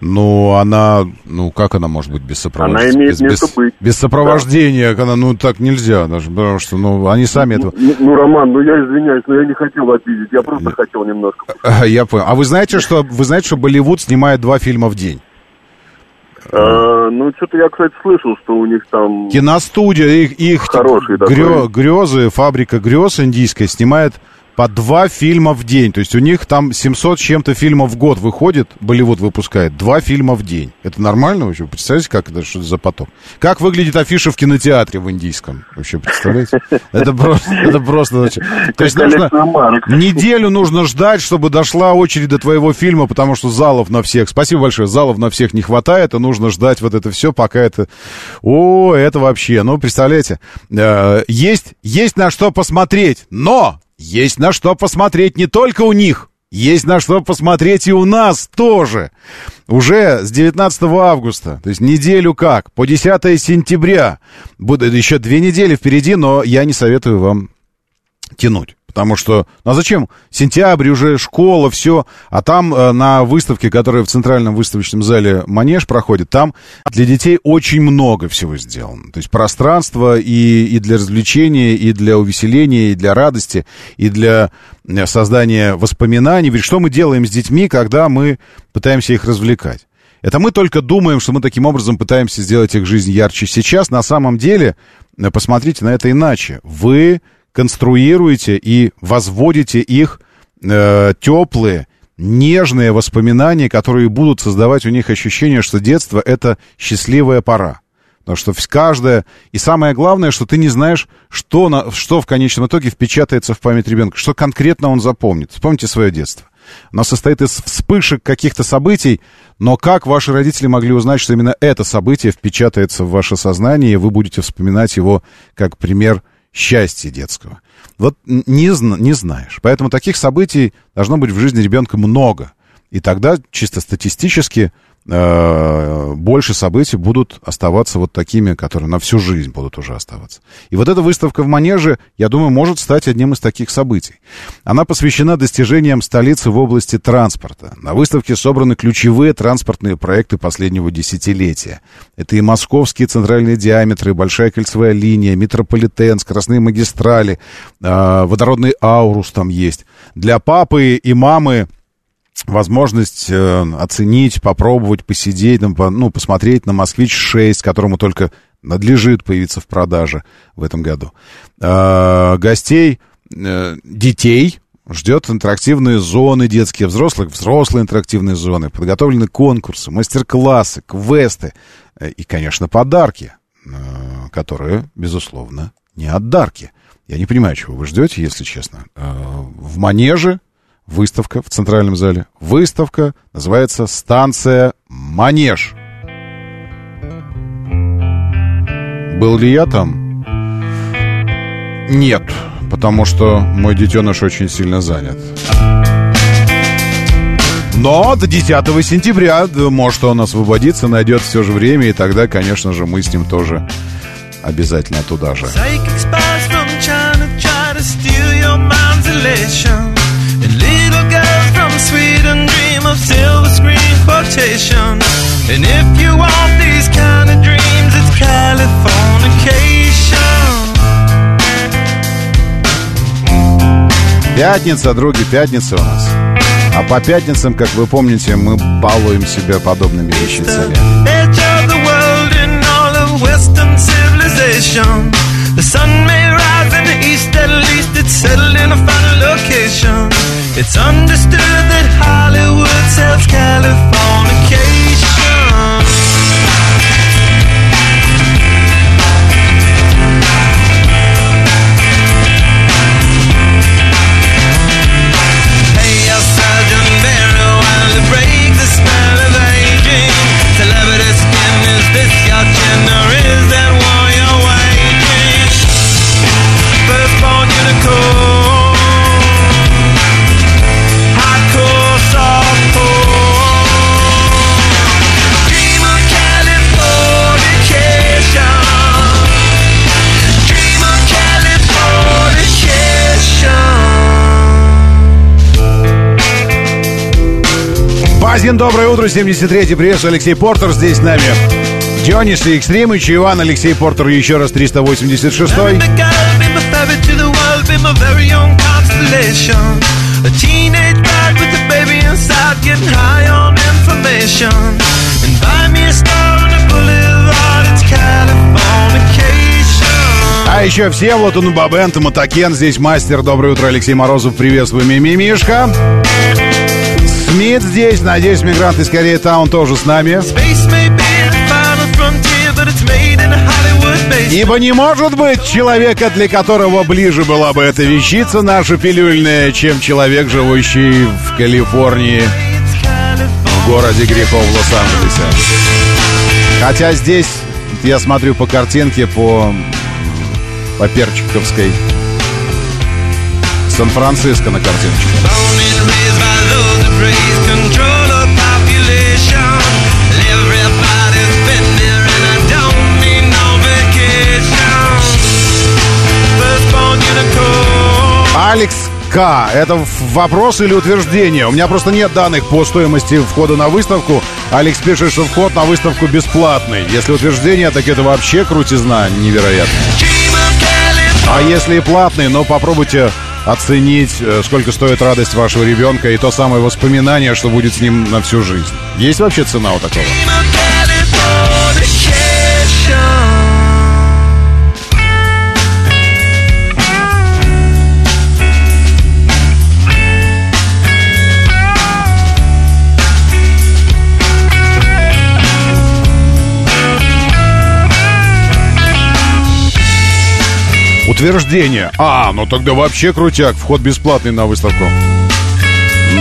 [SPEAKER 1] Ну, она, ну, как она может быть без сопровождения?
[SPEAKER 8] Она имеет
[SPEAKER 1] без,
[SPEAKER 8] место
[SPEAKER 1] без,
[SPEAKER 8] быть.
[SPEAKER 1] Без сопровождения, она, ну, так нельзя даже, потому что, ну, они сами этого...
[SPEAKER 8] Ну, ну, Роман, ну, я извиняюсь, но я не хотел обидеть, я просто хотел немножко.
[SPEAKER 1] Я понял. А вы знаете, что, вы знаете, что Болливуд снимает два фильма в день?
[SPEAKER 8] А, ну, что-то я, кстати, слышал, что у них там...
[SPEAKER 1] Киностудия, их, их
[SPEAKER 8] Хороший
[SPEAKER 1] грё- грезы, фабрика грез индийская снимает по два фильма в день. То есть у них там 700 с чем-то фильмов в год выходит, Болливуд выпускает, два фильма в день. Это нормально вообще? Представляете, как это, что это за поток? Как выглядит афиша в кинотеатре в индийском? Вообще, представляете? Это просто, это просто... То есть нужно, неделю нужно ждать, чтобы дошла очередь до твоего фильма, потому что залов на всех, спасибо большое, залов на всех не хватает, и нужно ждать вот это все, пока это... О, это вообще, ну, представляете, э, есть, есть на что посмотреть, но есть на что посмотреть не только у них, есть на что посмотреть и у нас тоже. Уже с 19 августа, то есть неделю как, по 10 сентября. Будет еще две недели впереди, но я не советую вам тянуть. Потому что, ну а зачем? Сентябрь, уже школа, все. А там э, на выставке, которая в Центральном выставочном зале Манеж проходит, там для детей очень много всего сделано. То есть пространство и, и для развлечения, и для увеселения, и для радости, и для э, создания воспоминаний. Ведь что мы делаем с детьми, когда мы пытаемся их развлекать? Это мы только думаем, что мы таким образом пытаемся сделать их жизнь ярче сейчас. На самом деле, э, посмотрите на это иначе. Вы конструируете и возводите их э, теплые, нежные воспоминания, которые будут создавать у них ощущение, что детство — это счастливая пора. Потому что каждое... И самое главное, что ты не знаешь, что, на, что в конечном итоге впечатается в память ребенка, что конкретно он запомнит. Вспомните свое детство. Оно состоит из вспышек каких-то событий, но как ваши родители могли узнать, что именно это событие впечатается в ваше сознание, и вы будете вспоминать его как пример счастья детского? Вот не, не знаешь. Поэтому таких событий должно быть в жизни ребенка много. И тогда чисто статистически э, больше событий будут оставаться вот такими, которые на всю жизнь будут уже оставаться. И вот эта выставка в Манеже, я думаю, может стать одним из таких событий. Она посвящена достижениям столицы в области транспорта. На выставке собраны ключевые транспортные проекты последнего десятилетия. Это и московские центральные диаметры, большая кольцевая линия, метрополитен, скоростные магистрали, э, водородный аурус там есть. Для папы и мамы возможность э, оценить, попробовать, посидеть, ну, по- посмотреть на «Москвич-6», которому только надлежит появиться в продаже в этом году. Э, гостей, э, детей ждет интерактивные зоны детские, взрослых, взрослые интерактивные зоны, подготовлены конкурсы, мастер-классы, квесты э, и, конечно, подарки, которые, безусловно, не отдарки. Я не понимаю, чего вы ждете, если честно. В манеже выставка в центральном зале. Выставка называется «Станция Манеж». Был ли я там? Нет, потому что мой детеныш очень сильно занят. Но до 10 сентября, может он освободиться, найдет все же время, и тогда, конечно же, мы с ним тоже обязательно туда же.
[SPEAKER 9] Psychic spies from China try to steal your mind's elation. Quotation. And if you want these kind of dreams, it's Californication.
[SPEAKER 1] Пятница, други, пятница у нас. А по пятницам, как вы помните, мы балуем себя подобными вещицами.
[SPEAKER 9] The sun may rise in the east, at least it's settled in a final location. It's understood that Hollywood sells Californication.
[SPEAKER 1] Базин, доброе утро, 73-й приветствую, Алексей Портер здесь с нами. Дионис и Экстримыч, Иван, Алексей Портер, еще раз 386-й. A teenage bride with a baby inside, getting high on information. And buy me a star on the boulevard, it's Californication. А еще все, вот он, Бабент, Мотокен, здесь мастер. Доброе утро, Алексей Морозов, приветствую, Мимишка. Смит здесь, надеюсь, мигрант из Кореи Таун тоже с нами. Ибо не может быть человека, для которого ближе была бы эта вещица наша пилюльная, чем человек, живущий в Калифорнии, в городе грехов Лос-Анджелесе. Хотя здесь, я смотрю по картинке, по, по Перчиковской, Сан-Франциско на картинке. Алекс К. Это вопрос или утверждение? У меня просто нет данных по стоимости входа на выставку. Алекс пишет, что вход на выставку бесплатный. Если утверждение, так это вообще крутизна невероятная. А если и платный, но попробуйте оценить, э, сколько стоит радость вашего ребенка и то самое воспоминание, что будет с ним на всю жизнь. Есть вообще цена у такого? Утверждение. А, ну тогда вообще крутяк. Вход бесплатный на выставку.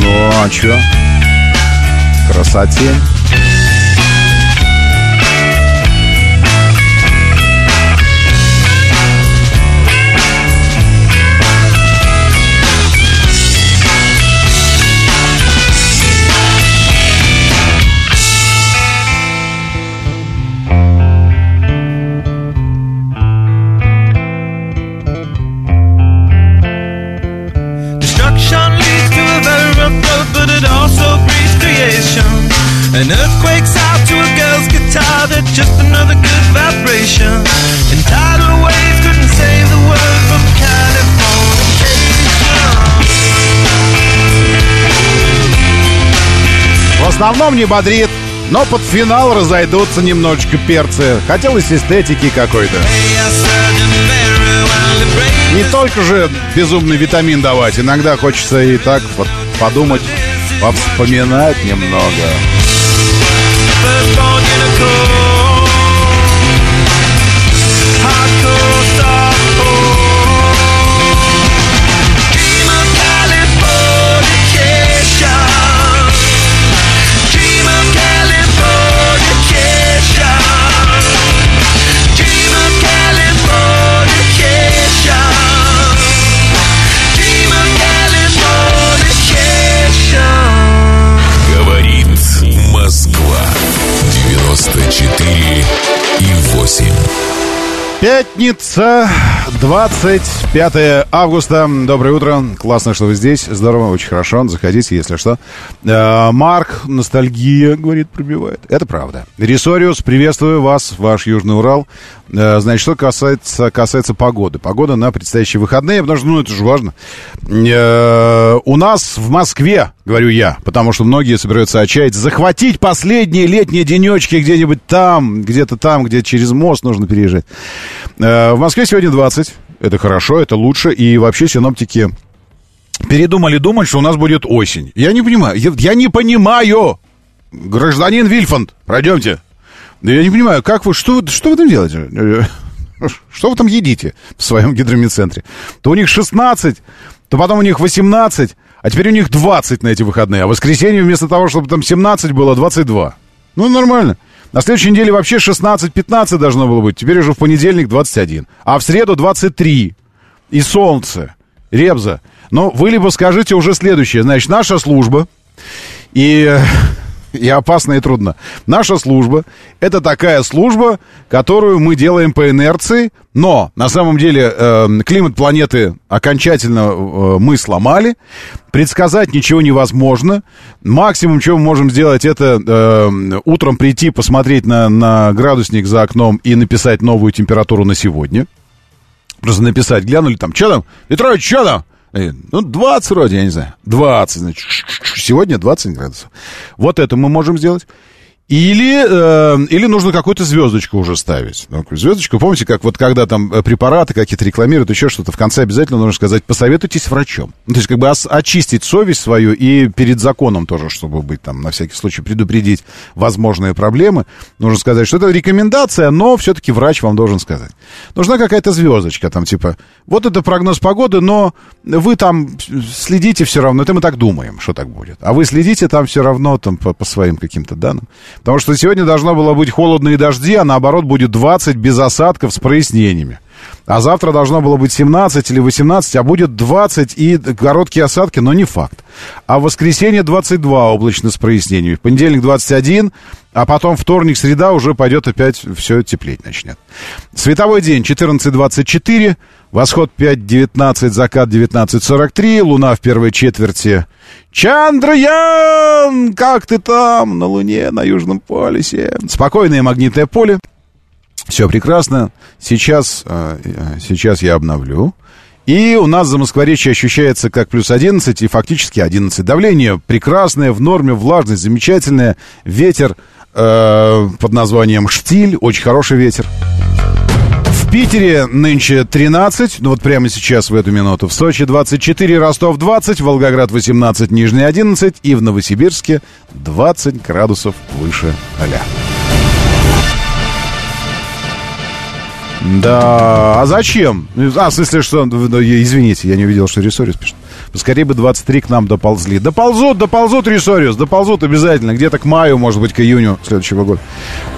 [SPEAKER 1] Ну, а чё? Красоте. В основном не бодрит, но под финал разойдутся немножечко перцы. Хотелось эстетики какой-то. Не только же безумный витамин давать, иногда хочется и так вот подумать, повспоминать немного. First born unicorn. Hardcore star. Пятница, 25 августа. Доброе утро. Классно, что вы здесь. Здорово, очень хорошо. Заходите, если что. Э, Марк, ностальгия, говорит, пробивает. Это правда. Ресориус, приветствую вас, ваш Южный Урал. Э, значит, что касается, касается погоды. Погода на предстоящие выходные, потому что, ну, это же важно. Э, у нас в Москве, говорю я, потому что многие собираются отчаять, захватить последние летние денечки где-нибудь там, где-то там, где через мост нужно переезжать. Э, в Москве сегодня 20. Это хорошо, это лучше. И вообще синоптики передумали думать, что у нас будет осень. Я не понимаю. Я, я не понимаю. Гражданин Вильфанд, пройдемте. Я не понимаю, как вы, что, что вы там делаете? <laughs> Что вы там едите в своем гидромедцентре? То у них 16, то потом у них 18, а теперь у них 20 на эти выходные. А воскресенье вместо того, чтобы там 17 было, 22. Ну, нормально. На следующей неделе вообще 16-15 должно было быть. Теперь уже в понедельник 21. А в среду 23. И солнце. Ребза. Но вы либо скажите уже следующее. Значит, наша служба и <laughs> и опасно, и трудно. Наша служба — это такая служба, которую мы делаем по инерции, но на самом деле э, климат планеты окончательно э, мы сломали, предсказать ничего невозможно. Максимум, что мы можем сделать, это э, утром прийти, посмотреть на, на градусник за окном и написать новую температуру на сегодня. Просто написать, глянули там, что там, Петрович, что там? Ну, 20 вроде, я не знаю. 20, значит. Сегодня 20 градусов. Вот это мы можем сделать. Или, э, или нужно какую-то звездочку уже ставить. Ну, звездочку, помните, как вот когда там э, препараты какие-то рекламируют, еще что-то, в конце обязательно нужно сказать, посоветуйтесь с врачом. Ну, то есть как бы очистить совесть свою и перед законом тоже, чтобы быть там, на всякий случай, предупредить возможные проблемы. Нужно сказать, что это рекомендация, но все-таки врач вам должен сказать. Нужна какая-то звездочка, там типа, вот это прогноз погоды, но вы там следите все равно, это мы так думаем, что так будет. А вы следите там все равно там по, по своим каким-то данным. Потому что сегодня должно было быть холодно и дожди, а наоборот будет 20 без осадков с прояснениями. А завтра должно было быть 17 или 18, а будет 20 и короткие осадки, но не факт. А в воскресенье 22 облачно с прояснениями. В понедельник 21, а потом вторник, среда уже пойдет опять все теплеть начнет. Световой день 14.24, восход 5.19, закат 19.43, луна в первой четверти. Чандраян, как ты там на Луне, на Южном полюсе? Спокойное магнитное поле. Все прекрасно. Сейчас, э, сейчас я обновлю. И у нас за Москворечье ощущается как плюс 11 и фактически 11. Давление прекрасное, в норме, влажность замечательная. Ветер э, под названием штиль, очень хороший ветер. В Питере нынче 13, ну вот прямо сейчас в эту минуту. В Сочи 24, Ростов 20, Волгоград 18, Нижний 11 и в Новосибирске 20 градусов выше 0. Да, а зачем? А, в смысле, что... Извините, я не увидел, что Ресориус пишет. Поскорее бы 23 к нам доползли. Доползут, доползут, Ресориус, доползут обязательно. Где-то к маю, может быть, к июню следующего года.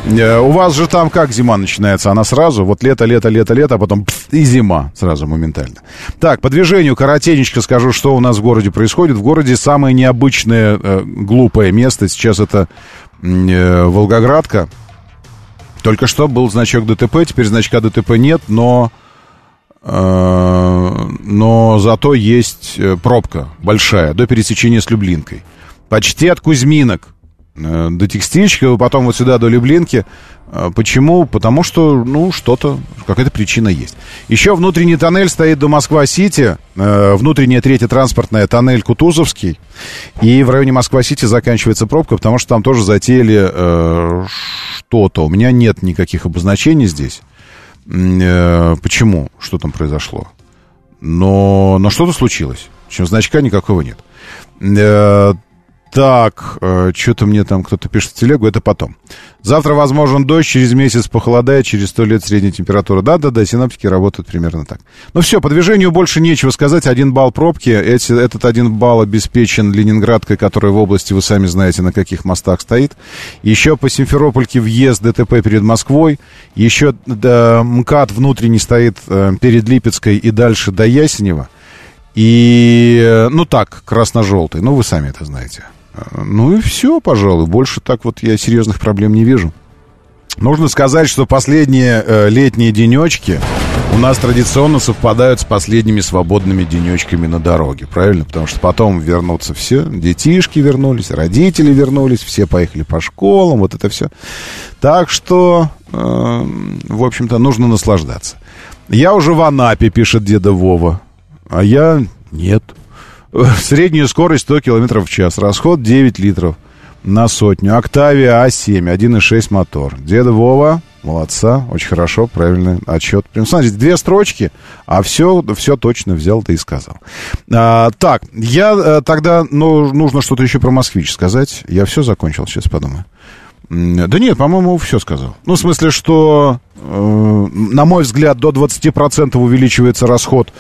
[SPEAKER 1] Э, у вас же там как зима начинается? Она сразу, вот лето, лето, лето, лето, а потом пф, и зима сразу моментально. Так, по движению коротенечко скажу, что у нас в городе происходит. В городе самое необычное, э, глупое место. Сейчас это э, Волгоградка. Только что был значок ДТП, теперь значка ДТП нет, но, но зато есть э, пробка большая до пересечения с Люблинкой. Почти от Кузьминок э, до Текстильщика, потом вот сюда до Люблинки. Э, Почему? Потому что, ну, что-то, какая-то причина есть. Еще внутренний тоннель стоит до Москва-Сити, э, внутренняя третья транспортная, тоннель Кутузовский. И в районе Москва-Сити заканчивается пробка, потому что там тоже затеяли э, что-то. У меня нет никаких обозначений здесь. Э, почему? Что там произошло? Но, но что-то случилось. Причем значка никакого нет. Так, э, что-то мне там кто-то пишет в телегу, это потом. Завтра возможен дождь, через месяц похолодает, через сто лет средняя температура. Да-да-да, синоптики работают примерно так. Ну все, по движению больше нечего сказать. Один балл пробки. Эти, этот один балл обеспечен Ленинградкой, которая в области, вы сами знаете, на каких мостах стоит. Еще по Симферопольке въезд ДТП перед Москвой. Еще да, МКАД внутренний стоит э, перед Липецкой и дальше до Ясенева. И, э, ну так, красно-желтый. Ну, вы сами это знаете. Ну и все, пожалуй. Больше так вот я серьезных проблем не вижу. Нужно сказать, что последние э, летние денечки у нас традиционно совпадают с последними свободными денечками на дороге, правильно? Потому что потом вернутся все, детишки вернулись, родители вернулись, все поехали по школам, вот это все. Так что, э, в общем-то, нужно наслаждаться. Я уже в Анапе, пишет деда Вова, а я нет. <laughs> Средняя скорость 100 км в час. Расход 9 литров на сотню. Октавия А7, 1.6 мотор. Деда Вова, молодца, очень хорошо, правильный отчет. Прям, смотрите, две строчки, а все, все точно взял ты и сказал. А, так, я а, тогда, ну, нужно что-то еще про москвич сказать. Я все закончил, сейчас подумаю. Да нет, по-моему, все сказал. Ну, в смысле, что, э, на мой взгляд, до 20% увеличивается расход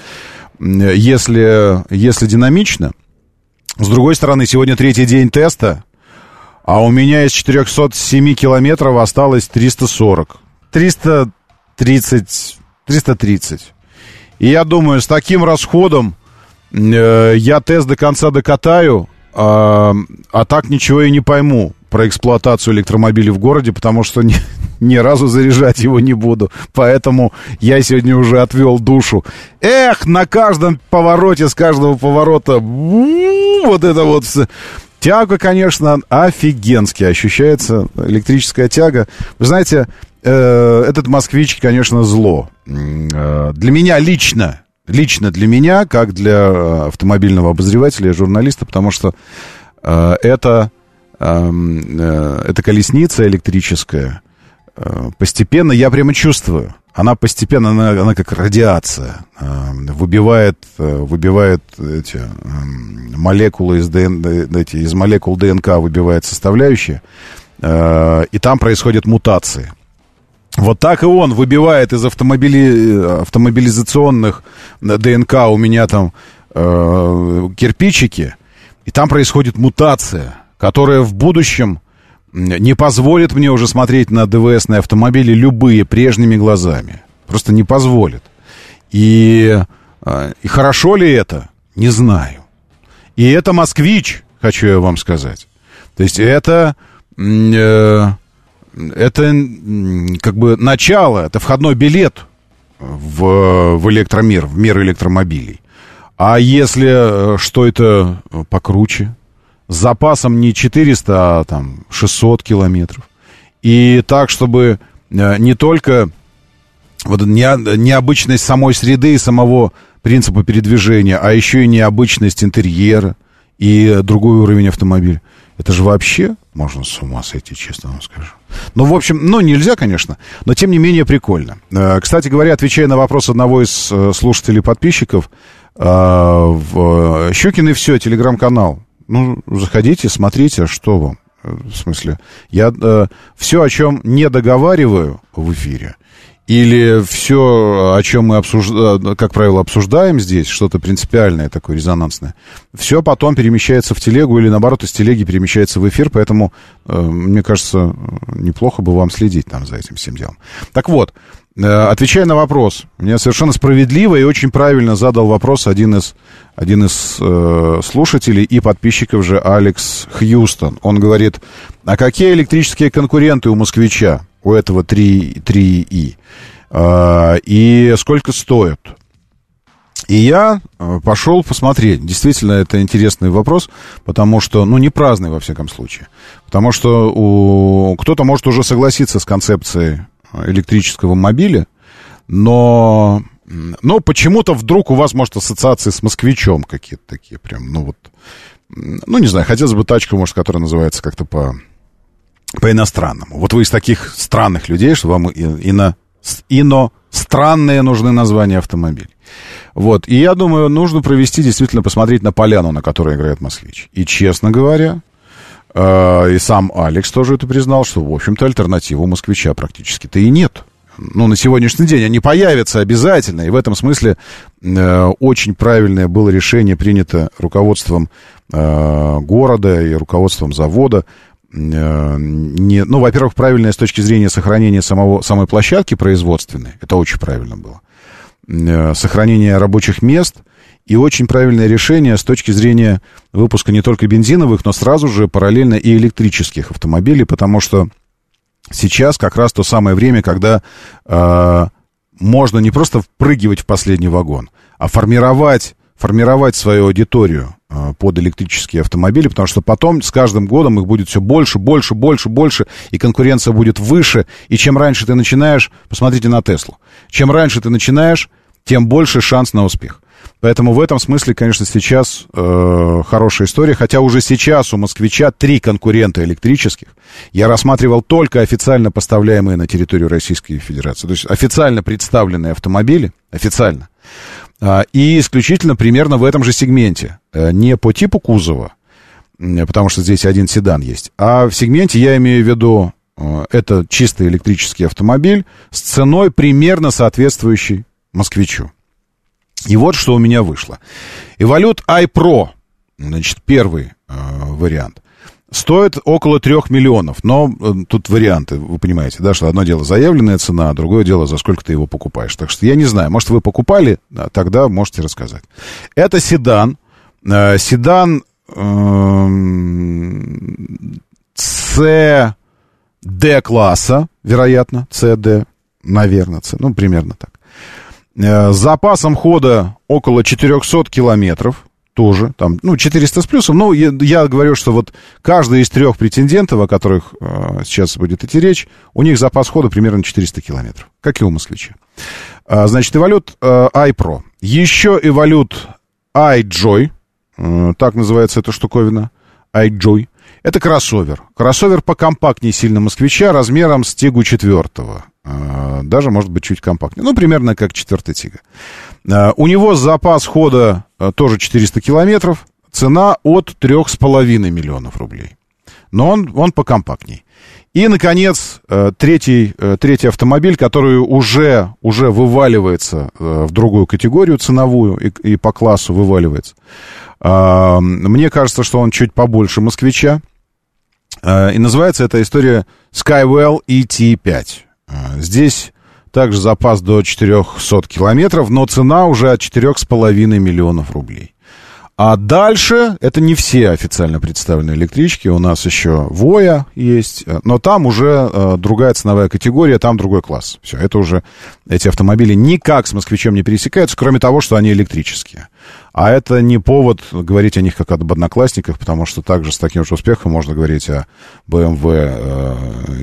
[SPEAKER 1] если, если динамично. С другой стороны, сегодня третий день теста, а у меня из 407 километров осталось 340. 330, 330. И я думаю, с таким расходом э, я тест до конца докатаю, а, а так ничего и не пойму. Про эксплуатацию электромобилей в городе, потому что ни, <laughs> ни разу заряжать его не буду. Поэтому я сегодня уже отвел душу. Эх, на каждом повороте, с каждого поворота вот это вот... Тяга, конечно, офигенски ощущается, электрическая тяга. Вы знаете, э, этот москвич, конечно, зло. Э, для меня лично, лично для меня, как для автомобильного обозревателя и журналиста, потому что э, это, э, э, это колесница электрическая. Э, постепенно я прямо чувствую, она постепенно, она, она как радиация, э, выбивает, э, выбивает эти э, молекулы из, ДН, эти, из молекул ДНК, выбивает составляющие, и там происходят мутации. Вот так и он выбивает из автомобили, автомобилизационных ДНК у меня там кирпичики, и там происходит мутация, которая в будущем не позволит мне уже смотреть на ДВСные автомобили любые прежними глазами. Просто не позволит. И, э, и хорошо ли это? Не знаю. И это москвич, хочу я вам сказать. То есть это... Э, это как бы начало, это входной билет в, в электромир, в мир электромобилей. А если э, что это покруче, с запасом не 400, а там 600 километров. И так, чтобы э, не только вот не, необычность самой среды и самого принципа передвижения, а еще и необычность интерьера и другой уровень автомобиля. Это же вообще можно с ума сойти, честно вам скажу. Ну, в общем, ну, нельзя, конечно, но тем не менее прикольно. Э, кстати говоря, отвечая на вопрос одного из э, слушателей-подписчиков, в Щукин и все, телеграм-канал. Ну, заходите, смотрите, что вам. В смысле, я все, о чем не договариваю в эфире, или все, о чем мы, обсуждаем, как правило, обсуждаем здесь, что-то принципиальное такое, резонансное, все потом перемещается в телегу или, наоборот, из телеги перемещается в эфир, поэтому, э, мне кажется, неплохо бы вам следить там за этим всем делом. Так вот, э, отвечая на вопрос, мне совершенно справедливо и очень правильно задал вопрос один из, один из э, слушателей и подписчиков же Алекс Хьюстон. Он говорит, а какие электрические конкуренты у москвича? у этого 3, 3И. А, и сколько стоит? И я а, пошел посмотреть. Действительно, это интересный вопрос, потому что, ну, не праздный во всяком случае. Потому что у... кто-то может уже согласиться с концепцией электрического мобиля, но, но почему-то вдруг у вас, может, ассоциации с москвичом какие-то такие прям, ну вот, ну, не знаю, хотелось бы тачку, может, которая называется как-то по по-иностранному. Вот вы из таких странных людей, что вам ино, иностранные нужны названия автомобилей. Вот, и я думаю, нужно провести, действительно, посмотреть на поляну, на которой играет «Москвич». И, честно говоря, и сам Алекс тоже это признал, что, в общем-то, альтернативы у «Москвича» практически-то и нет. Ну, на сегодняшний день они появятся обязательно, и в этом смысле э, очень правильное было решение принято руководством э, города и руководством завода Э, не, ну, во-первых, правильное с точки зрения сохранения самого, самой площадки производственной, это очень правильно было, э, сохранение рабочих мест и очень правильное решение с точки зрения выпуска не только бензиновых, но сразу же параллельно и электрических автомобилей, потому что сейчас как раз то самое время, когда э, можно не просто впрыгивать в последний вагон, а формировать формировать свою аудиторию э, под электрические автомобили, потому что потом с каждым годом их будет все больше, больше, больше, больше, и конкуренция будет выше. И чем раньше ты начинаешь, посмотрите на Теслу, чем раньше ты начинаешь, тем больше шанс на успех. Поэтому в этом смысле, конечно, сейчас э, хорошая история. Хотя уже сейчас у москвича три конкурента электрических. Я рассматривал только официально поставляемые на территорию Российской Федерации. То есть официально представленные автомобили, официально, а, и исключительно примерно в этом же сегменте. Э, не по типу кузова, потому что здесь один седан есть, а в сегменте я имею в виду, э, это чистый электрический автомобиль с ценой примерно соответствующей москвичу. И вот что у меня вышло. Evolute iPro, значит, первый э, вариант стоит около трех миллионов. Но э, тут варианты, вы понимаете, да, что одно дело заявленная цена, а другое дело, за сколько ты его покупаешь. Так что я не знаю, может, вы покупали, да, тогда можете рассказать. Это седан. Э, седан э, CD-класса, вероятно, CD, наверное, C, ну, примерно так. Э, с запасом хода около 400 километров тоже, там, ну, 400 с плюсом. Ну, я, я говорю, что вот каждый из трех претендентов, о которых э, сейчас будет идти речь, у них запас хода примерно 400 километров, как и у москвича. Э, значит, эволют э, iPro. Еще эволют iJoy, э, так называется эта штуковина, iJoy. Это кроссовер. Кроссовер покомпактнее сильно москвича, размером с Тигу 4 даже, может быть, чуть компактнее. Ну, примерно как четвертый Тига. Э, у него запас хода э, тоже 400 километров, цена от 3,5 миллионов рублей. Но он, он покомпактней. И, наконец, э, третий, третий автомобиль, который уже, уже вываливается в другую категорию ценовую и, и по классу вываливается. Мне кажется, что он чуть побольше москвича. И называется эта история Skywell ET5. Здесь также запас до 400 километров, но цена уже от 4,5 миллионов рублей. А дальше, это не все официально представленные электрички, у нас еще Воя есть, но там уже э, другая ценовая категория, там другой класс. Все, это уже, эти автомобили никак с москвичем не пересекаются, кроме того, что они электрические. А это не повод говорить о них как об одноклассниках, потому что также с таким же успехом можно говорить о BMW э,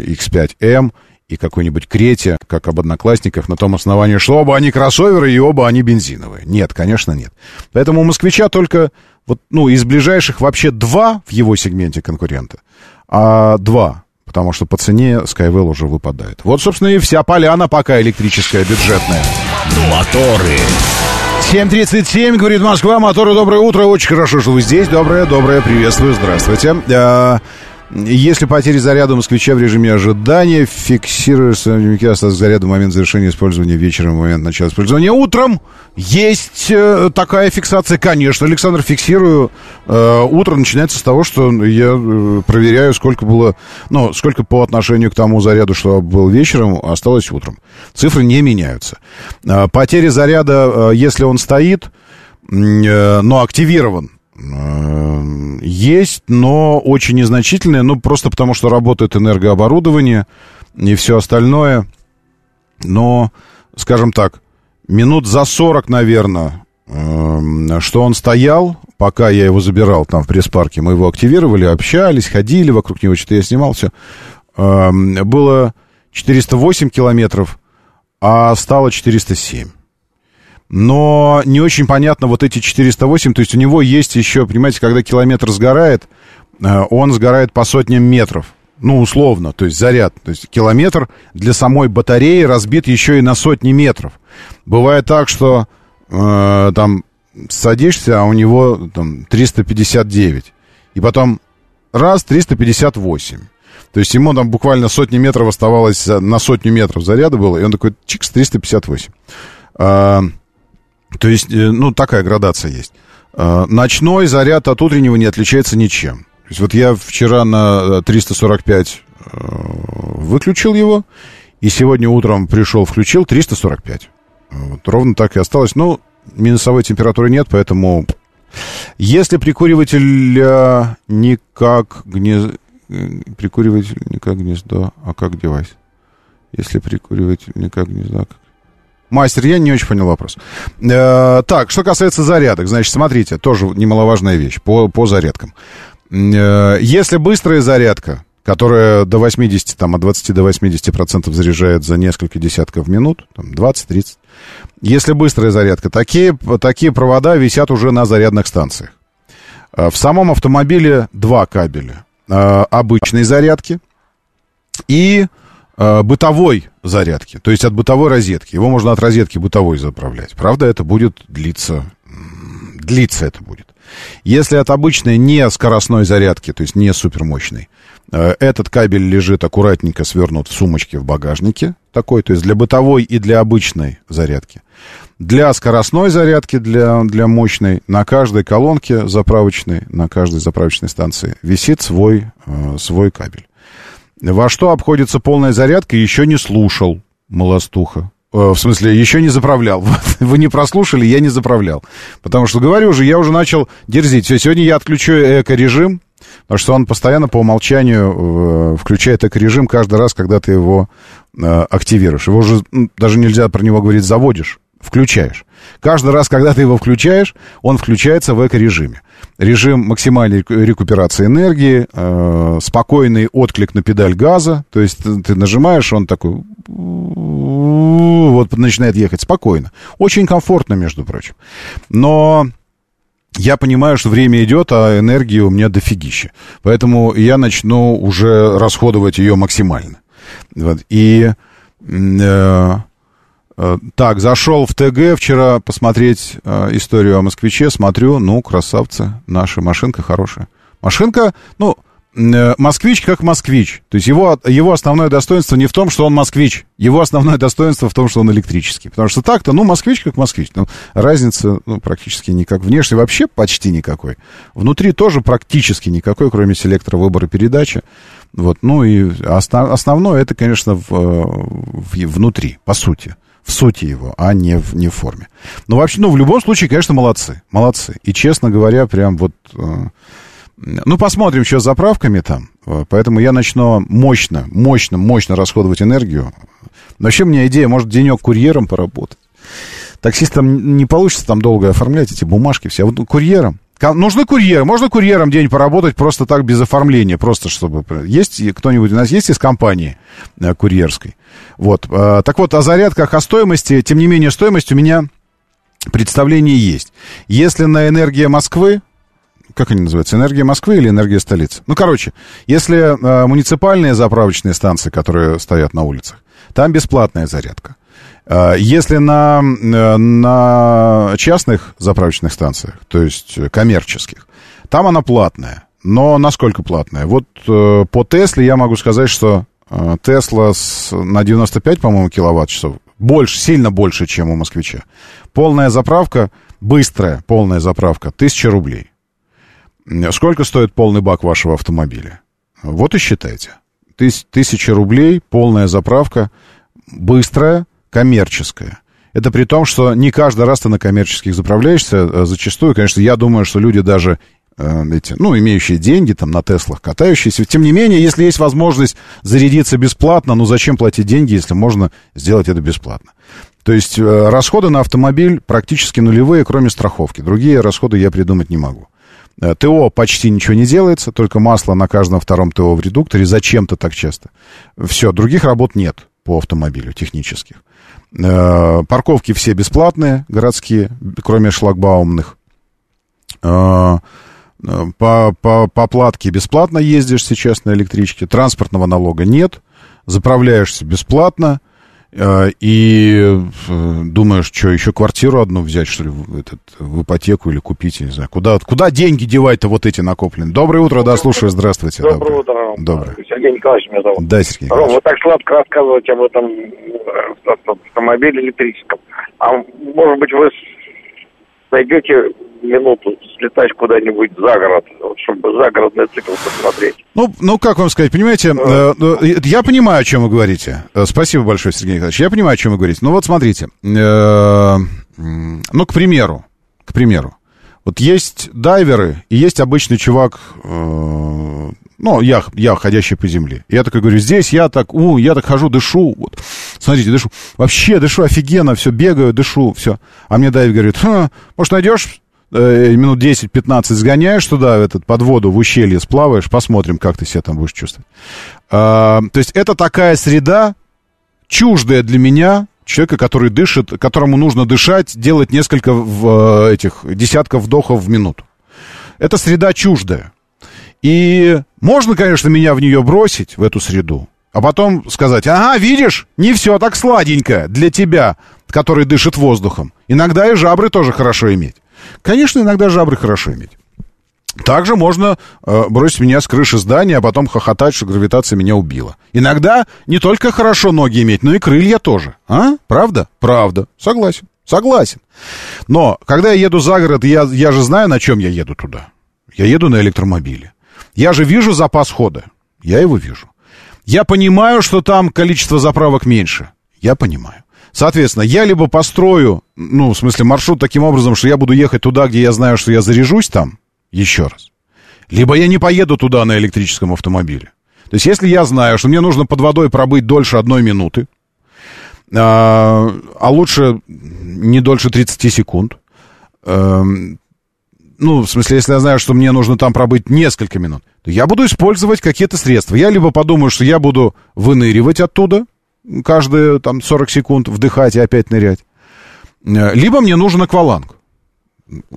[SPEAKER 1] X5M, и какой-нибудь Крете, как об одноклассниках, на том основании, что оба они кроссоверы и оба они бензиновые. Нет, конечно, нет. Поэтому у москвича только вот, ну, из ближайших вообще два в его сегменте конкурента, а два, потому что по цене Skywell уже выпадает. Вот, собственно, и вся поляна пока электрическая, бюджетная.
[SPEAKER 7] Моторы.
[SPEAKER 1] 7.37, говорит Москва, моторы, доброе утро, очень хорошо, что вы здесь, доброе, доброе, приветствую, здравствуйте. Если потери заряда москвича в режиме ожидания, фиксируется остаток заряда в момент завершения использования вечером, в момент начала использования утром. Есть э, такая фиксация, конечно, Александр, фиксирую. Э, утро начинается с того, что я э, проверяю, сколько было, ну, сколько по отношению к тому заряду, что был вечером, осталось утром. Цифры не меняются. Э, потери заряда, э, если он стоит, э, но активирован, есть, но очень незначительные, ну, просто потому что работает энергооборудование и все остальное. Но, скажем так, минут за 40, наверное, эм, что он стоял, пока я его забирал там в пресс-парке, мы его активировали, общались, ходили вокруг него, что-то я снимал, все. Эм, было 408 километров, а стало 407 но не очень понятно вот эти 408, то есть у него есть еще, понимаете, когда километр сгорает, э, он сгорает по сотням метров. Ну, условно, то есть заряд. То есть километр для самой батареи разбит еще и на сотни метров. Бывает так, что э, там садишься, а у него там 359. И потом раз, 358. То есть ему там буквально сотни метров оставалось, на сотню метров заряда было, и он такой, чикс, 358. То есть, э, ну, такая градация есть. Э, ночной заряд от утреннего не отличается ничем. То есть вот я вчера на 345 э, выключил его, и сегодня утром пришел, включил 345. Вот, ровно так и осталось. Ну, минусовой температуры нет, поэтому... Если прикуриватель никак гнездо... Прикуриватель не как гнездо, а как девайс. Если прикуриватель не как гнездо, а как Мастер, я не очень понял вопрос. Э, так, что касается зарядок, значит, смотрите, тоже немаловажная вещь по, по зарядкам. Э, если быстрая зарядка, которая до 80, там, от 20 до 80 процентов заряжает за несколько десятков минут, там, 20-30. Если быстрая зарядка, такие, такие провода висят уже на зарядных станциях. Э, в самом автомобиле два кабеля. Э, обычной зарядки и бытовой зарядки, то есть от бытовой розетки. Его можно от розетки бытовой заправлять. Правда, это будет длиться, длиться это будет. Если от обычной не скоростной зарядки, то есть не супермощной, э, этот кабель лежит аккуратненько свернут в сумочке в багажнике, такой, то есть для бытовой и для обычной зарядки. Для скоростной зарядки, для, для мощной, на каждой колонке заправочной, на каждой заправочной станции висит свой, э, свой кабель. Во что обходится полная зарядка, еще не слушал, молостуха. Э, в смысле, еще не заправлял. <laughs> Вы не прослушали, я не заправлял. Потому что, говорю же, я уже начал дерзить. Все, сегодня я отключу эко-режим, Потому что он постоянно по умолчанию э, включает эко-режим каждый раз, когда ты его э, активируешь. Его уже даже нельзя про него говорить заводишь, включаешь. Каждый раз, когда ты его включаешь, он включается в эко-режиме. Режим максимальной рекуперации энергии, э, спокойный отклик на педаль газа. То есть ты, нажимаешь, он такой вот начинает ехать спокойно. Очень комфортно, между прочим. Но я понимаю, что время идет, а энергии у меня дофигища. Поэтому я начну уже расходовать ее максимально. Вот. И э, так, зашел в ТГ вчера посмотреть э, историю о москвиче. Смотрю, ну, красавцы, наша машинка хорошая. Машинка, ну, Э, москвич как москвич. То есть его, его основное достоинство не в том, что он москвич. Его основное <laughs> достоинство в том, что он электрический. Потому что так-то, ну, москвич как москвич. Ну, разницы ну, практически никак. Внешне вообще почти никакой. Внутри тоже практически никакой, кроме селектора выбора передачи. Вот, ну и основ, основное это, конечно, в, в, внутри, по сути в сути его, а не в, не в форме. Но вообще, ну, в любом случае, конечно, молодцы. Молодцы. И, честно говоря, прям вот э, ну, посмотрим, что с заправками там. Поэтому я начну мощно, мощно, мощно расходовать энергию. Вообще, у меня идея, может, денек курьером поработать. Таксистам не получится там долго оформлять эти бумажки все. А вот курьером. Нужны курьеры. Можно курьером день поработать просто так, без оформления. Просто чтобы... Есть кто-нибудь у нас есть из компании э, курьерской? Вот. Э, так вот, о зарядках, о стоимости. Тем не менее, стоимость у меня представление есть. Если на энергия Москвы, как они называются, энергия Москвы или энергия столицы? Ну, короче, если э, муниципальные заправочные станции, которые стоят на улицах, там бесплатная зарядка. Э, если на, э, на частных заправочных станциях, то есть коммерческих, там она платная. Но насколько платная? Вот э, по Тесле я могу сказать, что э, Тесла на 95, по-моему, киловатт-часов больше, сильно больше, чем у москвича. Полная заправка, быстрая полная заправка, 1000 рублей. Сколько стоит полный бак вашего автомобиля? Вот и считайте. Тыс тысяча рублей, полная заправка, быстрая, коммерческая. Это при том, что не каждый раз ты на коммерческих заправляешься. А зачастую, конечно, я думаю, что люди даже э, эти, ну, имеющие деньги, там, на Теслах катающиеся. Тем не менее, если есть возможность зарядиться бесплатно, ну, зачем платить деньги, если можно сделать это бесплатно? То есть э, расходы на автомобиль практически нулевые, кроме страховки. Другие расходы я придумать не могу. Э, ТО почти ничего не делается, только масло на каждом втором ТО в редукторе. Зачем-то так часто. Все, других работ нет по автомобилю технических. Э, парковки все бесплатные, городские, кроме шлагбаумных. Э, по, по, по платке бесплатно ездишь сейчас на электричке. Транспортного налога нет. Заправляешься бесплатно. Э, и э, думаешь, что, еще квартиру одну взять, что ли, в, этот, в ипотеку или купить, не знаю. Куда, куда деньги девать-то вот эти накопленные? Доброе утро, да, слушаю, здравствуйте.
[SPEAKER 10] Доброе, утро.
[SPEAKER 1] Доброе.
[SPEAKER 10] Сергей Николаевич меня зовут.
[SPEAKER 1] Да, Сергей
[SPEAKER 10] Ром, вы так сладко рассказываете об этом э, автомобиле электрическом. А может быть, вы найдете минуту слетать куда-нибудь за город, чтобы загородный цикл посмотреть.
[SPEAKER 1] Ну, ну, как вам сказать, понимаете, э, э, я понимаю, о чем вы говорите. Э, спасибо большое, Сергей Николаевич. Я понимаю, о чем вы говорите. Ну, вот смотрите. Э, ну, к примеру, к примеру. Вот есть дайверы и есть обычный чувак, э, ну, я, я ходящий по земле. Я такой говорю, здесь я так, у, я так хожу, дышу. Вот. Смотрите, дышу. Вообще дышу офигенно, все, бегаю, дышу, все. А мне дайвер говорит, может, найдешь э, минут 10-15 сгоняешь туда, в этот, под воду, в ущелье сплаваешь, посмотрим, как ты себя там будешь чувствовать. А, то есть это такая среда, чуждая для меня, человека, который дышит, которому нужно дышать, делать несколько э, этих десятков вдохов в минуту. Это среда чуждая. И можно, конечно, меня в нее бросить, в эту среду, а потом сказать, ага, видишь, не все так сладенько для тебя, который дышит воздухом. Иногда и жабры тоже хорошо иметь. Конечно, иногда жабры хорошо иметь. Также можно э, бросить меня с крыши здания, а потом хохотать, что гравитация меня убила. Иногда не только хорошо ноги иметь, но и крылья тоже. А? Правда? Правда. Согласен. Согласен. Но когда я еду за город, я, я же знаю, на чем я еду туда. Я еду на электромобиле. Я же вижу запас хода. Я его вижу. Я понимаю, что там количество заправок меньше. Я понимаю. Соответственно, я либо построю, ну, в смысле, маршрут таким образом, что я буду ехать туда, где я знаю, что я заряжусь там, еще раз. либо я не поеду туда на электрическом автомобиле. То есть, если я знаю, что мне нужно под водой пробыть дольше одной минуты, а, а лучше не дольше 30 секунд, эм, ну, в смысле, если я знаю, что мне нужно там пробыть несколько минут, то я буду использовать какие-то средства. Я либо подумаю, что я буду выныривать оттуда каждые там 40 секунд, вдыхать и опять нырять. Э, либо мне нужен акваланг.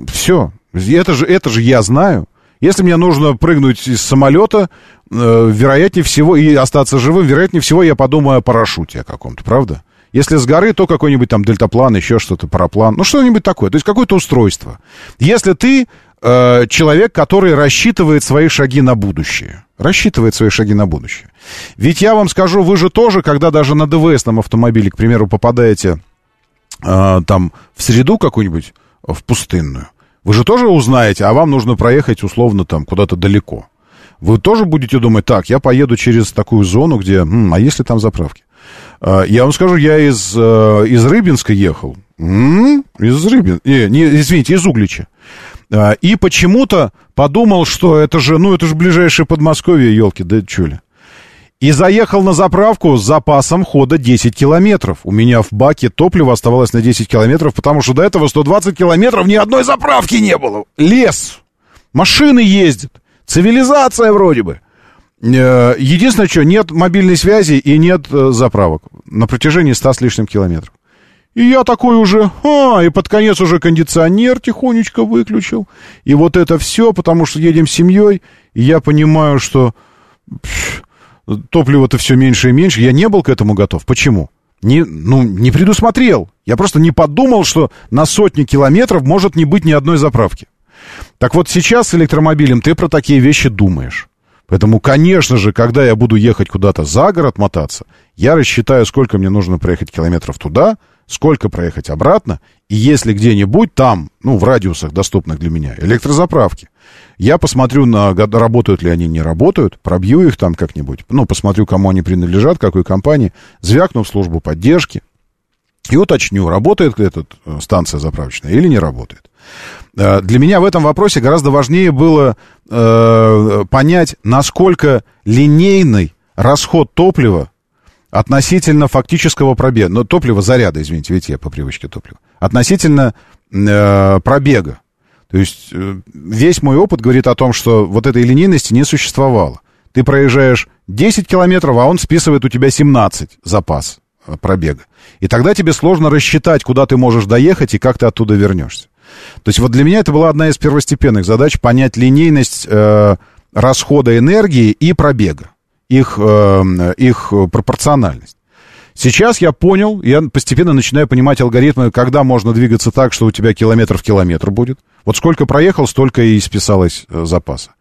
[SPEAKER 1] Все. Это же, это же я знаю. Если мне нужно прыгнуть из самолета, э, вероятнее всего, и остаться живым, вероятнее всего, я подумаю о парашюте о каком-то, правда? Если с горы, то какой-нибудь там дельтаплан, еще что-то, параплан. Ну, что-нибудь такое. То есть какое-то устройство. Если ты э, человек, который рассчитывает свои шаги на будущее. Рассчитывает свои шаги на будущее. Ведь я вам скажу, вы же тоже, когда даже на ДВСном автомобиле, к примеру, попадаете э, там в среду какую-нибудь, в пустынную, вы же тоже узнаете, а вам нужно проехать условно там куда-то далеко. Вы тоже будете думать, так, я поеду через такую зону, где, м, а если там заправки? А, я вам скажу, я из, э, из Рыбинска ехал. М-м, из Рыбинска. Не, не, извините, из Углича. А, и почему-то подумал, что это же, ну, это же ближайшее Подмосковье, елки, да что ли. И заехал на заправку с запасом хода 10 километров. У меня в баке топливо оставалось на 10 километров, потому что до этого 120 километров ни одной заправки не было. Лес. Машины ездят. Цивилизация вроде бы. Э, единственное, что нет мобильной связи и нет э, заправок на протяжении 100 с лишним километров. И я такой уже, а, и под конец уже кондиционер тихонечко выключил. И вот это все, потому что едем с семьей, и я понимаю, что топлива-то все меньше и меньше. Я не был к этому готов. Почему? Не, ну, не предусмотрел. Я просто не подумал, что на сотни километров может не быть ни одной заправки. Так вот сейчас с электромобилем ты про такие вещи думаешь. Поэтому, конечно же, когда я буду ехать куда-то за город мотаться, я рассчитаю, сколько мне нужно проехать километров туда, сколько проехать обратно, и если где-нибудь там, ну, в радиусах доступных для меня, электрозаправки, я посмотрю, на, работают ли они, не работают, пробью их там как-нибудь, ну, посмотрю, кому они принадлежат, какой компании, звякну в службу поддержки и уточню, работает ли эта э, станция заправочная или не работает. Э, для меня в этом вопросе гораздо важнее было э, понять, насколько линейный расход топлива относительно фактического пробега, ну, топлива заряда, извините, ведь я по привычке топлива, относительно э, пробега. То есть э, весь мой опыт говорит о том, что вот этой линейности не существовало. Ты проезжаешь 10 километров, а он списывает у тебя 17 запас э, пробега. И тогда тебе сложно рассчитать, куда ты можешь доехать и как ты оттуда вернешься. То есть вот для меня это была одна из первостепенных задач понять линейность э, расхода энергии и пробега, их, э, их пропорциональность. Сейчас я понял, я постепенно начинаю понимать алгоритмы, когда можно двигаться так, что у тебя километр в километр будет. Вот сколько проехал, столько и списалось э, запаса.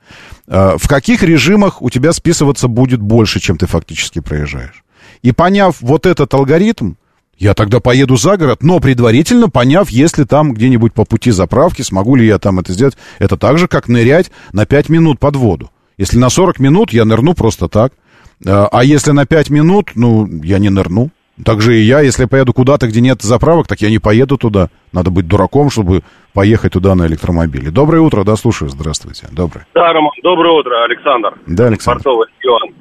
[SPEAKER 1] Э, в каких режимах у тебя списываться будет больше, чем ты фактически проезжаешь. И поняв вот этот алгоритм, я тогда поеду за город, но предварительно поняв, если там где-нибудь по пути заправки, смогу ли я там это сделать. Это так же, как нырять на 5 минут под воду. Если на 40 минут, я нырну просто так. А, а если на 5 минут, ну, я не нырну. Так же и я, если поеду куда-то, где нет заправок, так я не поеду туда. Надо быть дураком, чтобы поехать туда на электромобиле. Доброе утро, да, слушаю, здравствуйте. Доброе.
[SPEAKER 11] Да, Роман, доброе утро, Александр.
[SPEAKER 1] Да, Александр.
[SPEAKER 11] Портовый регион.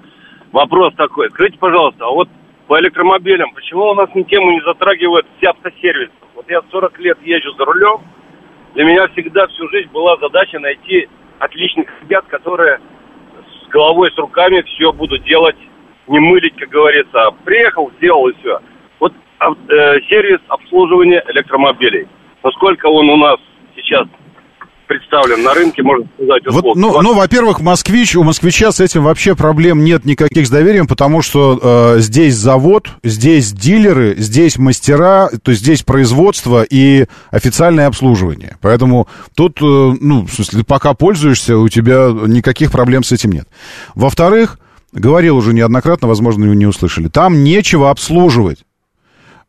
[SPEAKER 11] Вопрос такой. Скажите, пожалуйста, а вот по электромобилям, почему у нас ни тему не затрагивают все автосервисы? Вот я 40 лет езжу за рулем, для меня всегда всю жизнь была задача найти отличных ребят, которые головой, с руками все будут делать, не мылить, как говорится. Приехал, сделал и все. Вот э, сервис обслуживания электромобилей. Насколько он у нас сейчас представлен на рынке, можно сказать,
[SPEAKER 1] вот, ну, ну, во-первых, москвич, у москвича с этим вообще проблем нет никаких с доверием, потому что э, здесь завод, здесь дилеры, здесь мастера, то есть здесь производство и официальное обслуживание. Поэтому тут, э, ну, в смысле, пока пользуешься, у тебя никаких проблем с этим нет. Во-вторых, говорил уже неоднократно, возможно, вы не услышали, там нечего обслуживать.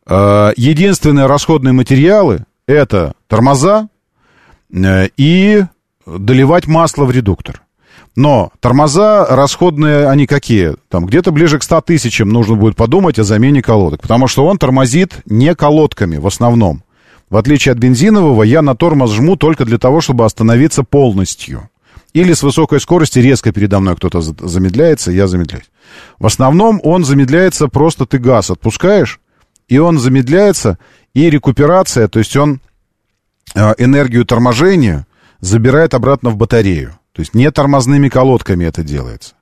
[SPEAKER 1] Э, единственные расходные материалы это тормоза, и доливать масло в редуктор. Но тормоза расходные, они какие? Там где-то ближе к 100 тысячам нужно будет подумать о замене колодок, потому что он тормозит не колодками в основном. В отличие от бензинового, я на тормоз жму только для того, чтобы остановиться полностью. или с высокой скорости резко передо мной кто-то замедляется, я замедляюсь. В основном он замедляется, просто ты газ отпускаешь, и он замедляется, и рекуперация, то есть он э, энергию торможения забирает обратно в батарею. То есть не тормозными колодками это делается.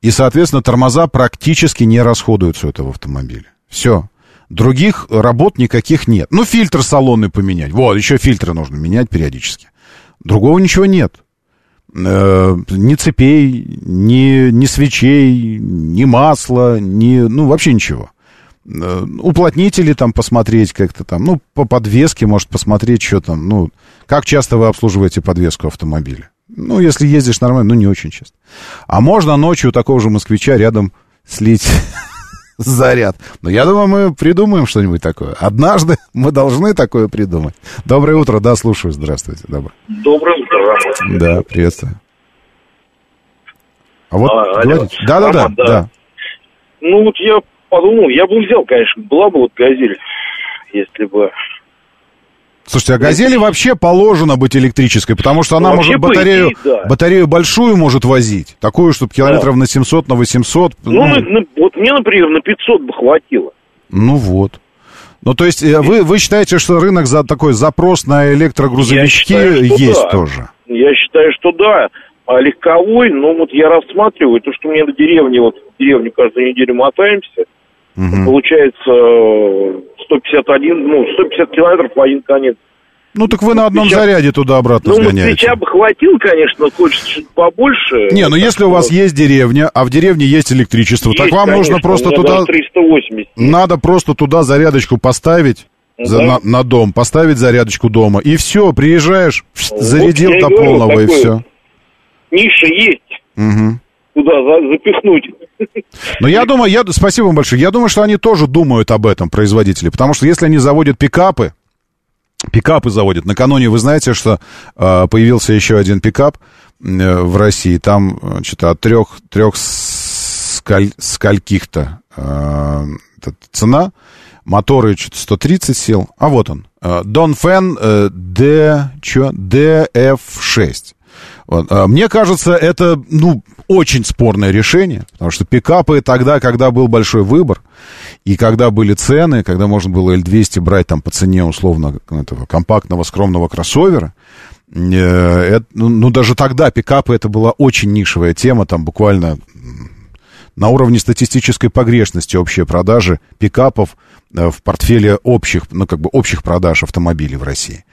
[SPEAKER 1] И, соответственно, тормоза практически не расходуются у этого автомобиля. Все. Других работ никаких нет. Ну, фильтр салонный поменять. Вот, еще фильтры нужно менять периодически. Другого ничего нет. Э, ни цепей, ни, ни свечей, ни масла, ни, ну, вообще ничего. Э, уплотнители там посмотреть как-то там, ну, по подвеске, может, посмотреть, что там, ну, как часто вы обслуживаете подвеску автомобиля. Ну, если ездишь нормально, ну, не очень часто. А можно ночью такого же москвича рядом слить <laughs> заряд. Но я думаю, мы придумаем что-нибудь такое. Однажды <laughs> мы должны такое придумать. Доброе утро, да, слушаю. Здравствуйте. Доброе.
[SPEAKER 12] Доброе утро,
[SPEAKER 1] Да, приветствую. А вот а, говорите. Да, да, да, да.
[SPEAKER 12] Ну вот я подумал, я бы взял, конечно, была бы вот газель, если бы
[SPEAKER 1] Слушайте, а «Газели» вообще положено быть электрической, потому что она вообще может батарею, идее, да. батарею большую может возить, такую, чтобы километров да. на 700, на 800.
[SPEAKER 12] Ну, ну, ну, вот мне, например, на 500 бы хватило.
[SPEAKER 1] Ну вот. Ну, то есть э, вы, вы считаете, что рынок за такой запрос на электрогрузовички считаю, есть да. тоже?
[SPEAKER 12] Я считаю, что да. А легковой, ну вот я рассматриваю, то, что мне на деревне, вот в деревню каждую неделю мотаемся, Угу. Получается 151, ну, 150 километров по один конец.
[SPEAKER 1] Ну, так вы на одном сейчас, заряде туда-обратно ну, сгоняете. Ну,
[SPEAKER 12] свеча бы хватил, конечно, хочется побольше.
[SPEAKER 1] Не, ну, если у вас есть деревня, а в деревне есть электричество, есть, так вам конечно, нужно просто туда...
[SPEAKER 12] 380.
[SPEAKER 1] Надо просто туда зарядочку поставить. Ну, за, на, на дом, поставить зарядочку дома. И все, приезжаешь, вот зарядил до полного, и все.
[SPEAKER 12] Ниша есть. Угу туда запихнуть.
[SPEAKER 1] Но я думаю, я, спасибо вам большое. Я думаю, что они тоже думают об этом, производители. Потому что если они заводят пикапы, пикапы заводят. Накануне вы знаете, что э, появился еще один пикап э, в России. Там что-то от трех, трех скаль, скольких-то э, цена. Моторы что-то 130 сил. А вот он. Донфен э, D, что? DF6. Вот. А, мне кажется, это, ну, очень спорное решение, потому что пикапы тогда, когда был большой выбор, и когда были цены, когда можно было L200 брать там по цене условно этого компактного скромного кроссовера, э, это, ну, ну, даже тогда пикапы это была очень нишевая тема, там буквально на уровне статистической погрешности общие продажи пикапов в портфеле общих, ну, как бы общих продаж автомобилей в России.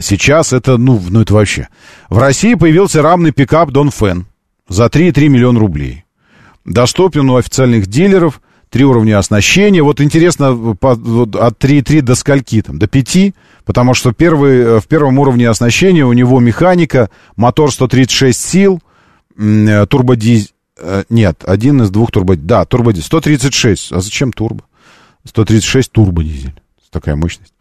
[SPEAKER 1] Сейчас это, ну, ну это вообще. В России появился рамный пикап Дон Фен за 3,3 миллиона рублей. Доступен у официальных дилеров, три уровня оснащения. Вот интересно, по, вот, от 3,3 до скольки там? До 5? Потому что первый, э, в первом уровне оснащения у него механика, мотор 136 сил, э, турбодизель. Э, нет, один из двух турбодизель. Да, турбодизель. 136. А зачем турбо? 136 турбодизель. Такая мощность.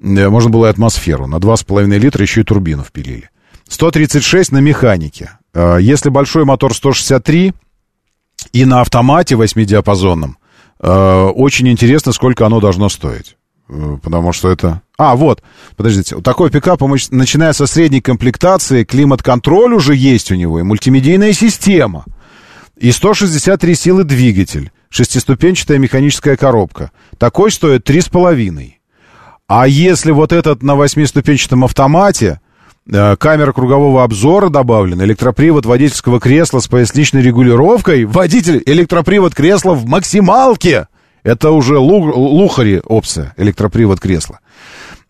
[SPEAKER 1] Э, можно было и атмосферу. На 2,5 литра еще и турбину впилили. 136 на механике. Э, если большой мотор 163 и на автомате восьмидиапазонном, э, очень интересно, сколько оно должно стоить. Потому что это... А, вот, подождите. Такой пикап, начиная со средней комплектации, климат-контроль уже есть у него, и мультимедийная система. И 163 силы двигатель, шестиступенчатая механическая коробка. Такой стоит 3,5. А если вот этот на восьмиступенчатом автомате, э, камера кругового обзора добавлена, электропривод водительского кресла с поясничной регулировкой, водитель, электропривод кресла в максималке, это уже лу, лухари опция, электропривод кресла.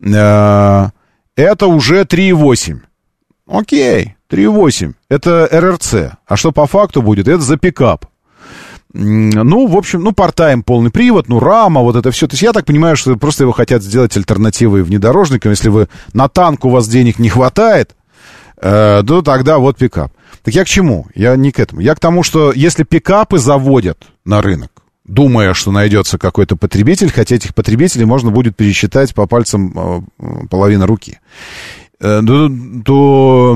[SPEAKER 1] Э, это уже 3,8. Окей, 3,8. Это РРЦ. А что по факту будет? Это за пикап. Ну, в общем, ну, портаем полный привод, ну, рама, вот это все. То есть я так понимаю, что просто его хотят сделать альтернативой внедорожникам. Если вы на танк у вас денег не хватает, э, то тогда вот пикап. Так я к чему? Я не к этому. Я к тому, что если пикапы заводят на рынок, думая, что найдется какой-то потребитель, хотя этих потребителей можно будет пересчитать по пальцам э, половины руки, э, то,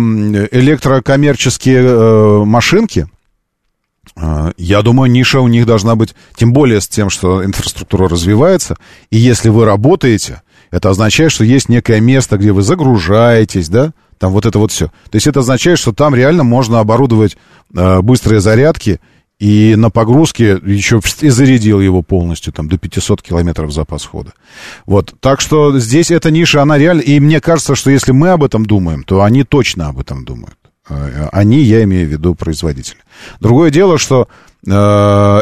[SPEAKER 1] электрокоммерческие э, машинки, я думаю, ниша у них должна быть, тем более с тем, что инфраструктура развивается. И если вы работаете, это означает, что есть некое место, где вы загружаетесь, да, там вот это вот все. То есть это означает, что там реально можно оборудовать э, быстрые зарядки, и на погрузке еще и зарядил его полностью, там, до 500 километров запас хода. Вот, так что здесь эта ниша, она реально, и мне кажется, что если мы об этом думаем, то они точно об этом думают. Э, они, я имею в виду производители. Другое дело, что э,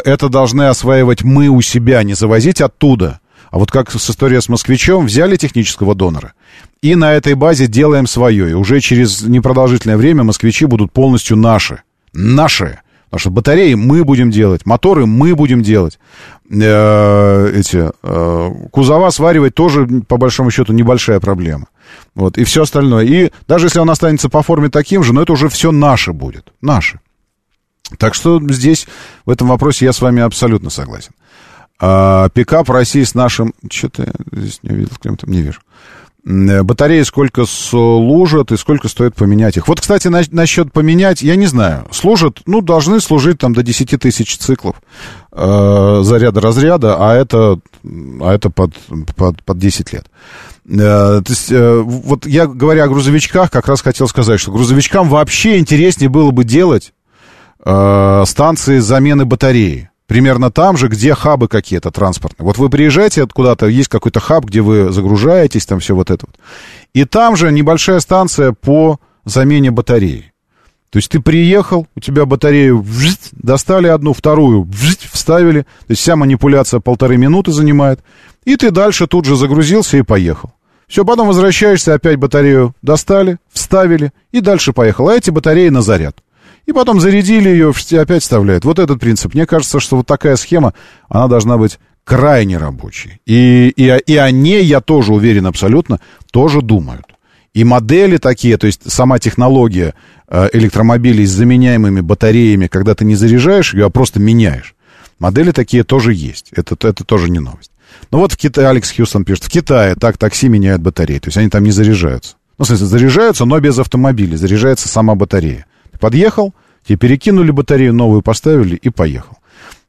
[SPEAKER 1] это должны осваивать мы у себя, не завозить оттуда. А вот как с историей с москвичом, взяли технического донора, и на этой базе делаем свое. И уже через непродолжительное время москвичи будут полностью наши. Наши. Потому что батареи мы будем делать, моторы мы будем делать. Э, эти э, кузова сваривать тоже, по большому счету, небольшая проблема. Вот, и все остальное. И даже если он останется по форме таким же, но это уже все наше будет. Наше. Так что здесь, в этом вопросе я с вами абсолютно согласен. А, пикап России с нашим... Что-то я здесь не увидел, кем-то не вижу. Э, батареи сколько служат и сколько стоит поменять их. Вот, кстати, на, насчет поменять, я не знаю. Служат, ну, должны служить там до 10 тысяч циклов э, заряда-разряда, а это, а это под, под, под 10 лет. Э, то есть, э, вот я, говоря о грузовичках, как раз хотел сказать, что грузовичкам вообще интереснее было бы делать э, станции замены батареи примерно там же, где хабы какие-то транспортные. Вот вы приезжаете куда-то, есть какой-то хаб, где вы загружаетесь, там все вот это вот. И там же небольшая станция по замене батареи. То есть ты приехал, у тебя батарею вжить, достали одну, вторую вжить, вставили. То есть вся манипуляция полторы минуты занимает. И ты дальше тут же загрузился и поехал. Все, потом возвращаешься, опять батарею достали, вставили и дальше поехал. А эти батареи на заряд и потом зарядили ее, опять вставляют. Вот этот принцип. Мне кажется, что вот такая схема, она должна быть крайне рабочей. И, и, и о ней, я тоже уверен абсолютно, тоже думают. И модели такие, то есть сама технология э, электромобилей с заменяемыми батареями, когда ты не заряжаешь ее, а просто меняешь. Модели такие тоже есть. Это, это тоже не новость. Ну вот в Китае, Алекс Хьюстон пишет, в Китае так такси меняют батареи. То есть они там не заряжаются. Ну, в смысле, заряжаются, но без автомобиля. Заряжается сама батарея. Подъехал, тебе перекинули батарею, новую поставили и поехал.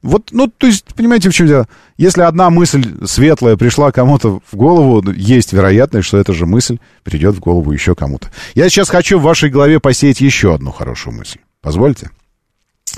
[SPEAKER 1] Вот, ну, то есть, понимаете, в чем дело? Если одна мысль светлая пришла кому-то в голову, есть вероятность, что эта же мысль придет в голову еще кому-то. Я сейчас хочу в вашей голове посеять еще одну хорошую мысль. Позвольте?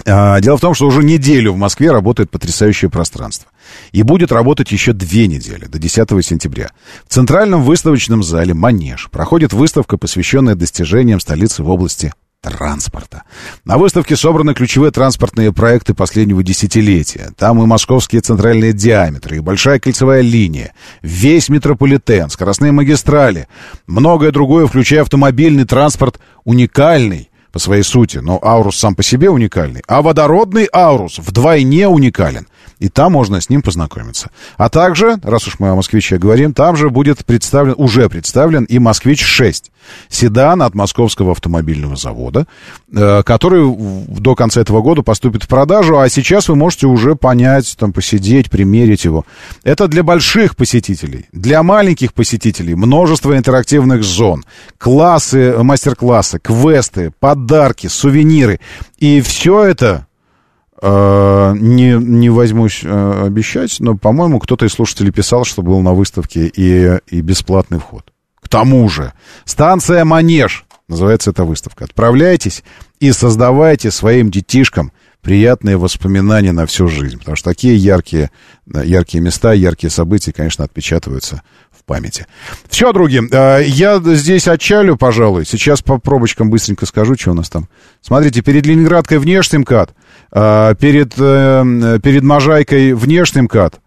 [SPEAKER 1] А, дело в том, что уже неделю в Москве работает потрясающее пространство. И будет работать еще две недели, до 10 сентября. В Центральном выставочном зале «Манеж» проходит выставка, посвященная достижениям столицы в области транспорта. На выставке собраны ключевые транспортные проекты последнего десятилетия. Там и московские центральные диаметры, и большая кольцевая линия, весь метрополитен, скоростные магистрали, многое другое, включая автомобильный транспорт, уникальный по своей сути, но Аурус сам по себе уникальный, а водородный Аурус вдвойне уникален — и там можно с ним познакомиться. А также, раз уж мы о «Москвиче» говорим, там же будет представлен, уже представлен и «Москвич-6». Седан от Московского автомобильного завода, э, который до конца этого года поступит в продажу, а сейчас вы можете уже понять, там, посидеть, примерить его. Это для больших посетителей. Для маленьких посетителей множество интерактивных зон, классы, мастер-классы, квесты, подарки, сувениры. И все это Э, не, не возьмусь э, обещать, но, по-моему, кто-то из слушателей писал, что был на выставке и, и бесплатный вход. К тому же, станция «Манеж» называется эта выставка. Отправляйтесь и создавайте своим детишкам приятные воспоминания на всю жизнь. Потому что такие яркие, яркие места, яркие события, конечно, отпечатываются памяти. Все, други, э, я здесь отчалю, пожалуй. Сейчас по пробочкам быстренько скажу, что у нас там. Смотрите, перед Ленинградкой внешний МКАД, э, перед, э, перед Можайкой внешний МКАД,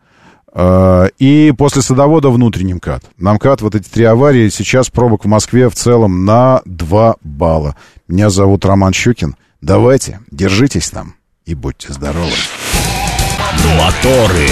[SPEAKER 1] и после садовода внутренний МКАД. На МКАД вот эти три аварии. Сейчас пробок в Москве в целом на 2 балла. Меня зовут Роман Щукин. Давайте, держитесь там и будьте здоровы.
[SPEAKER 7] Моторы.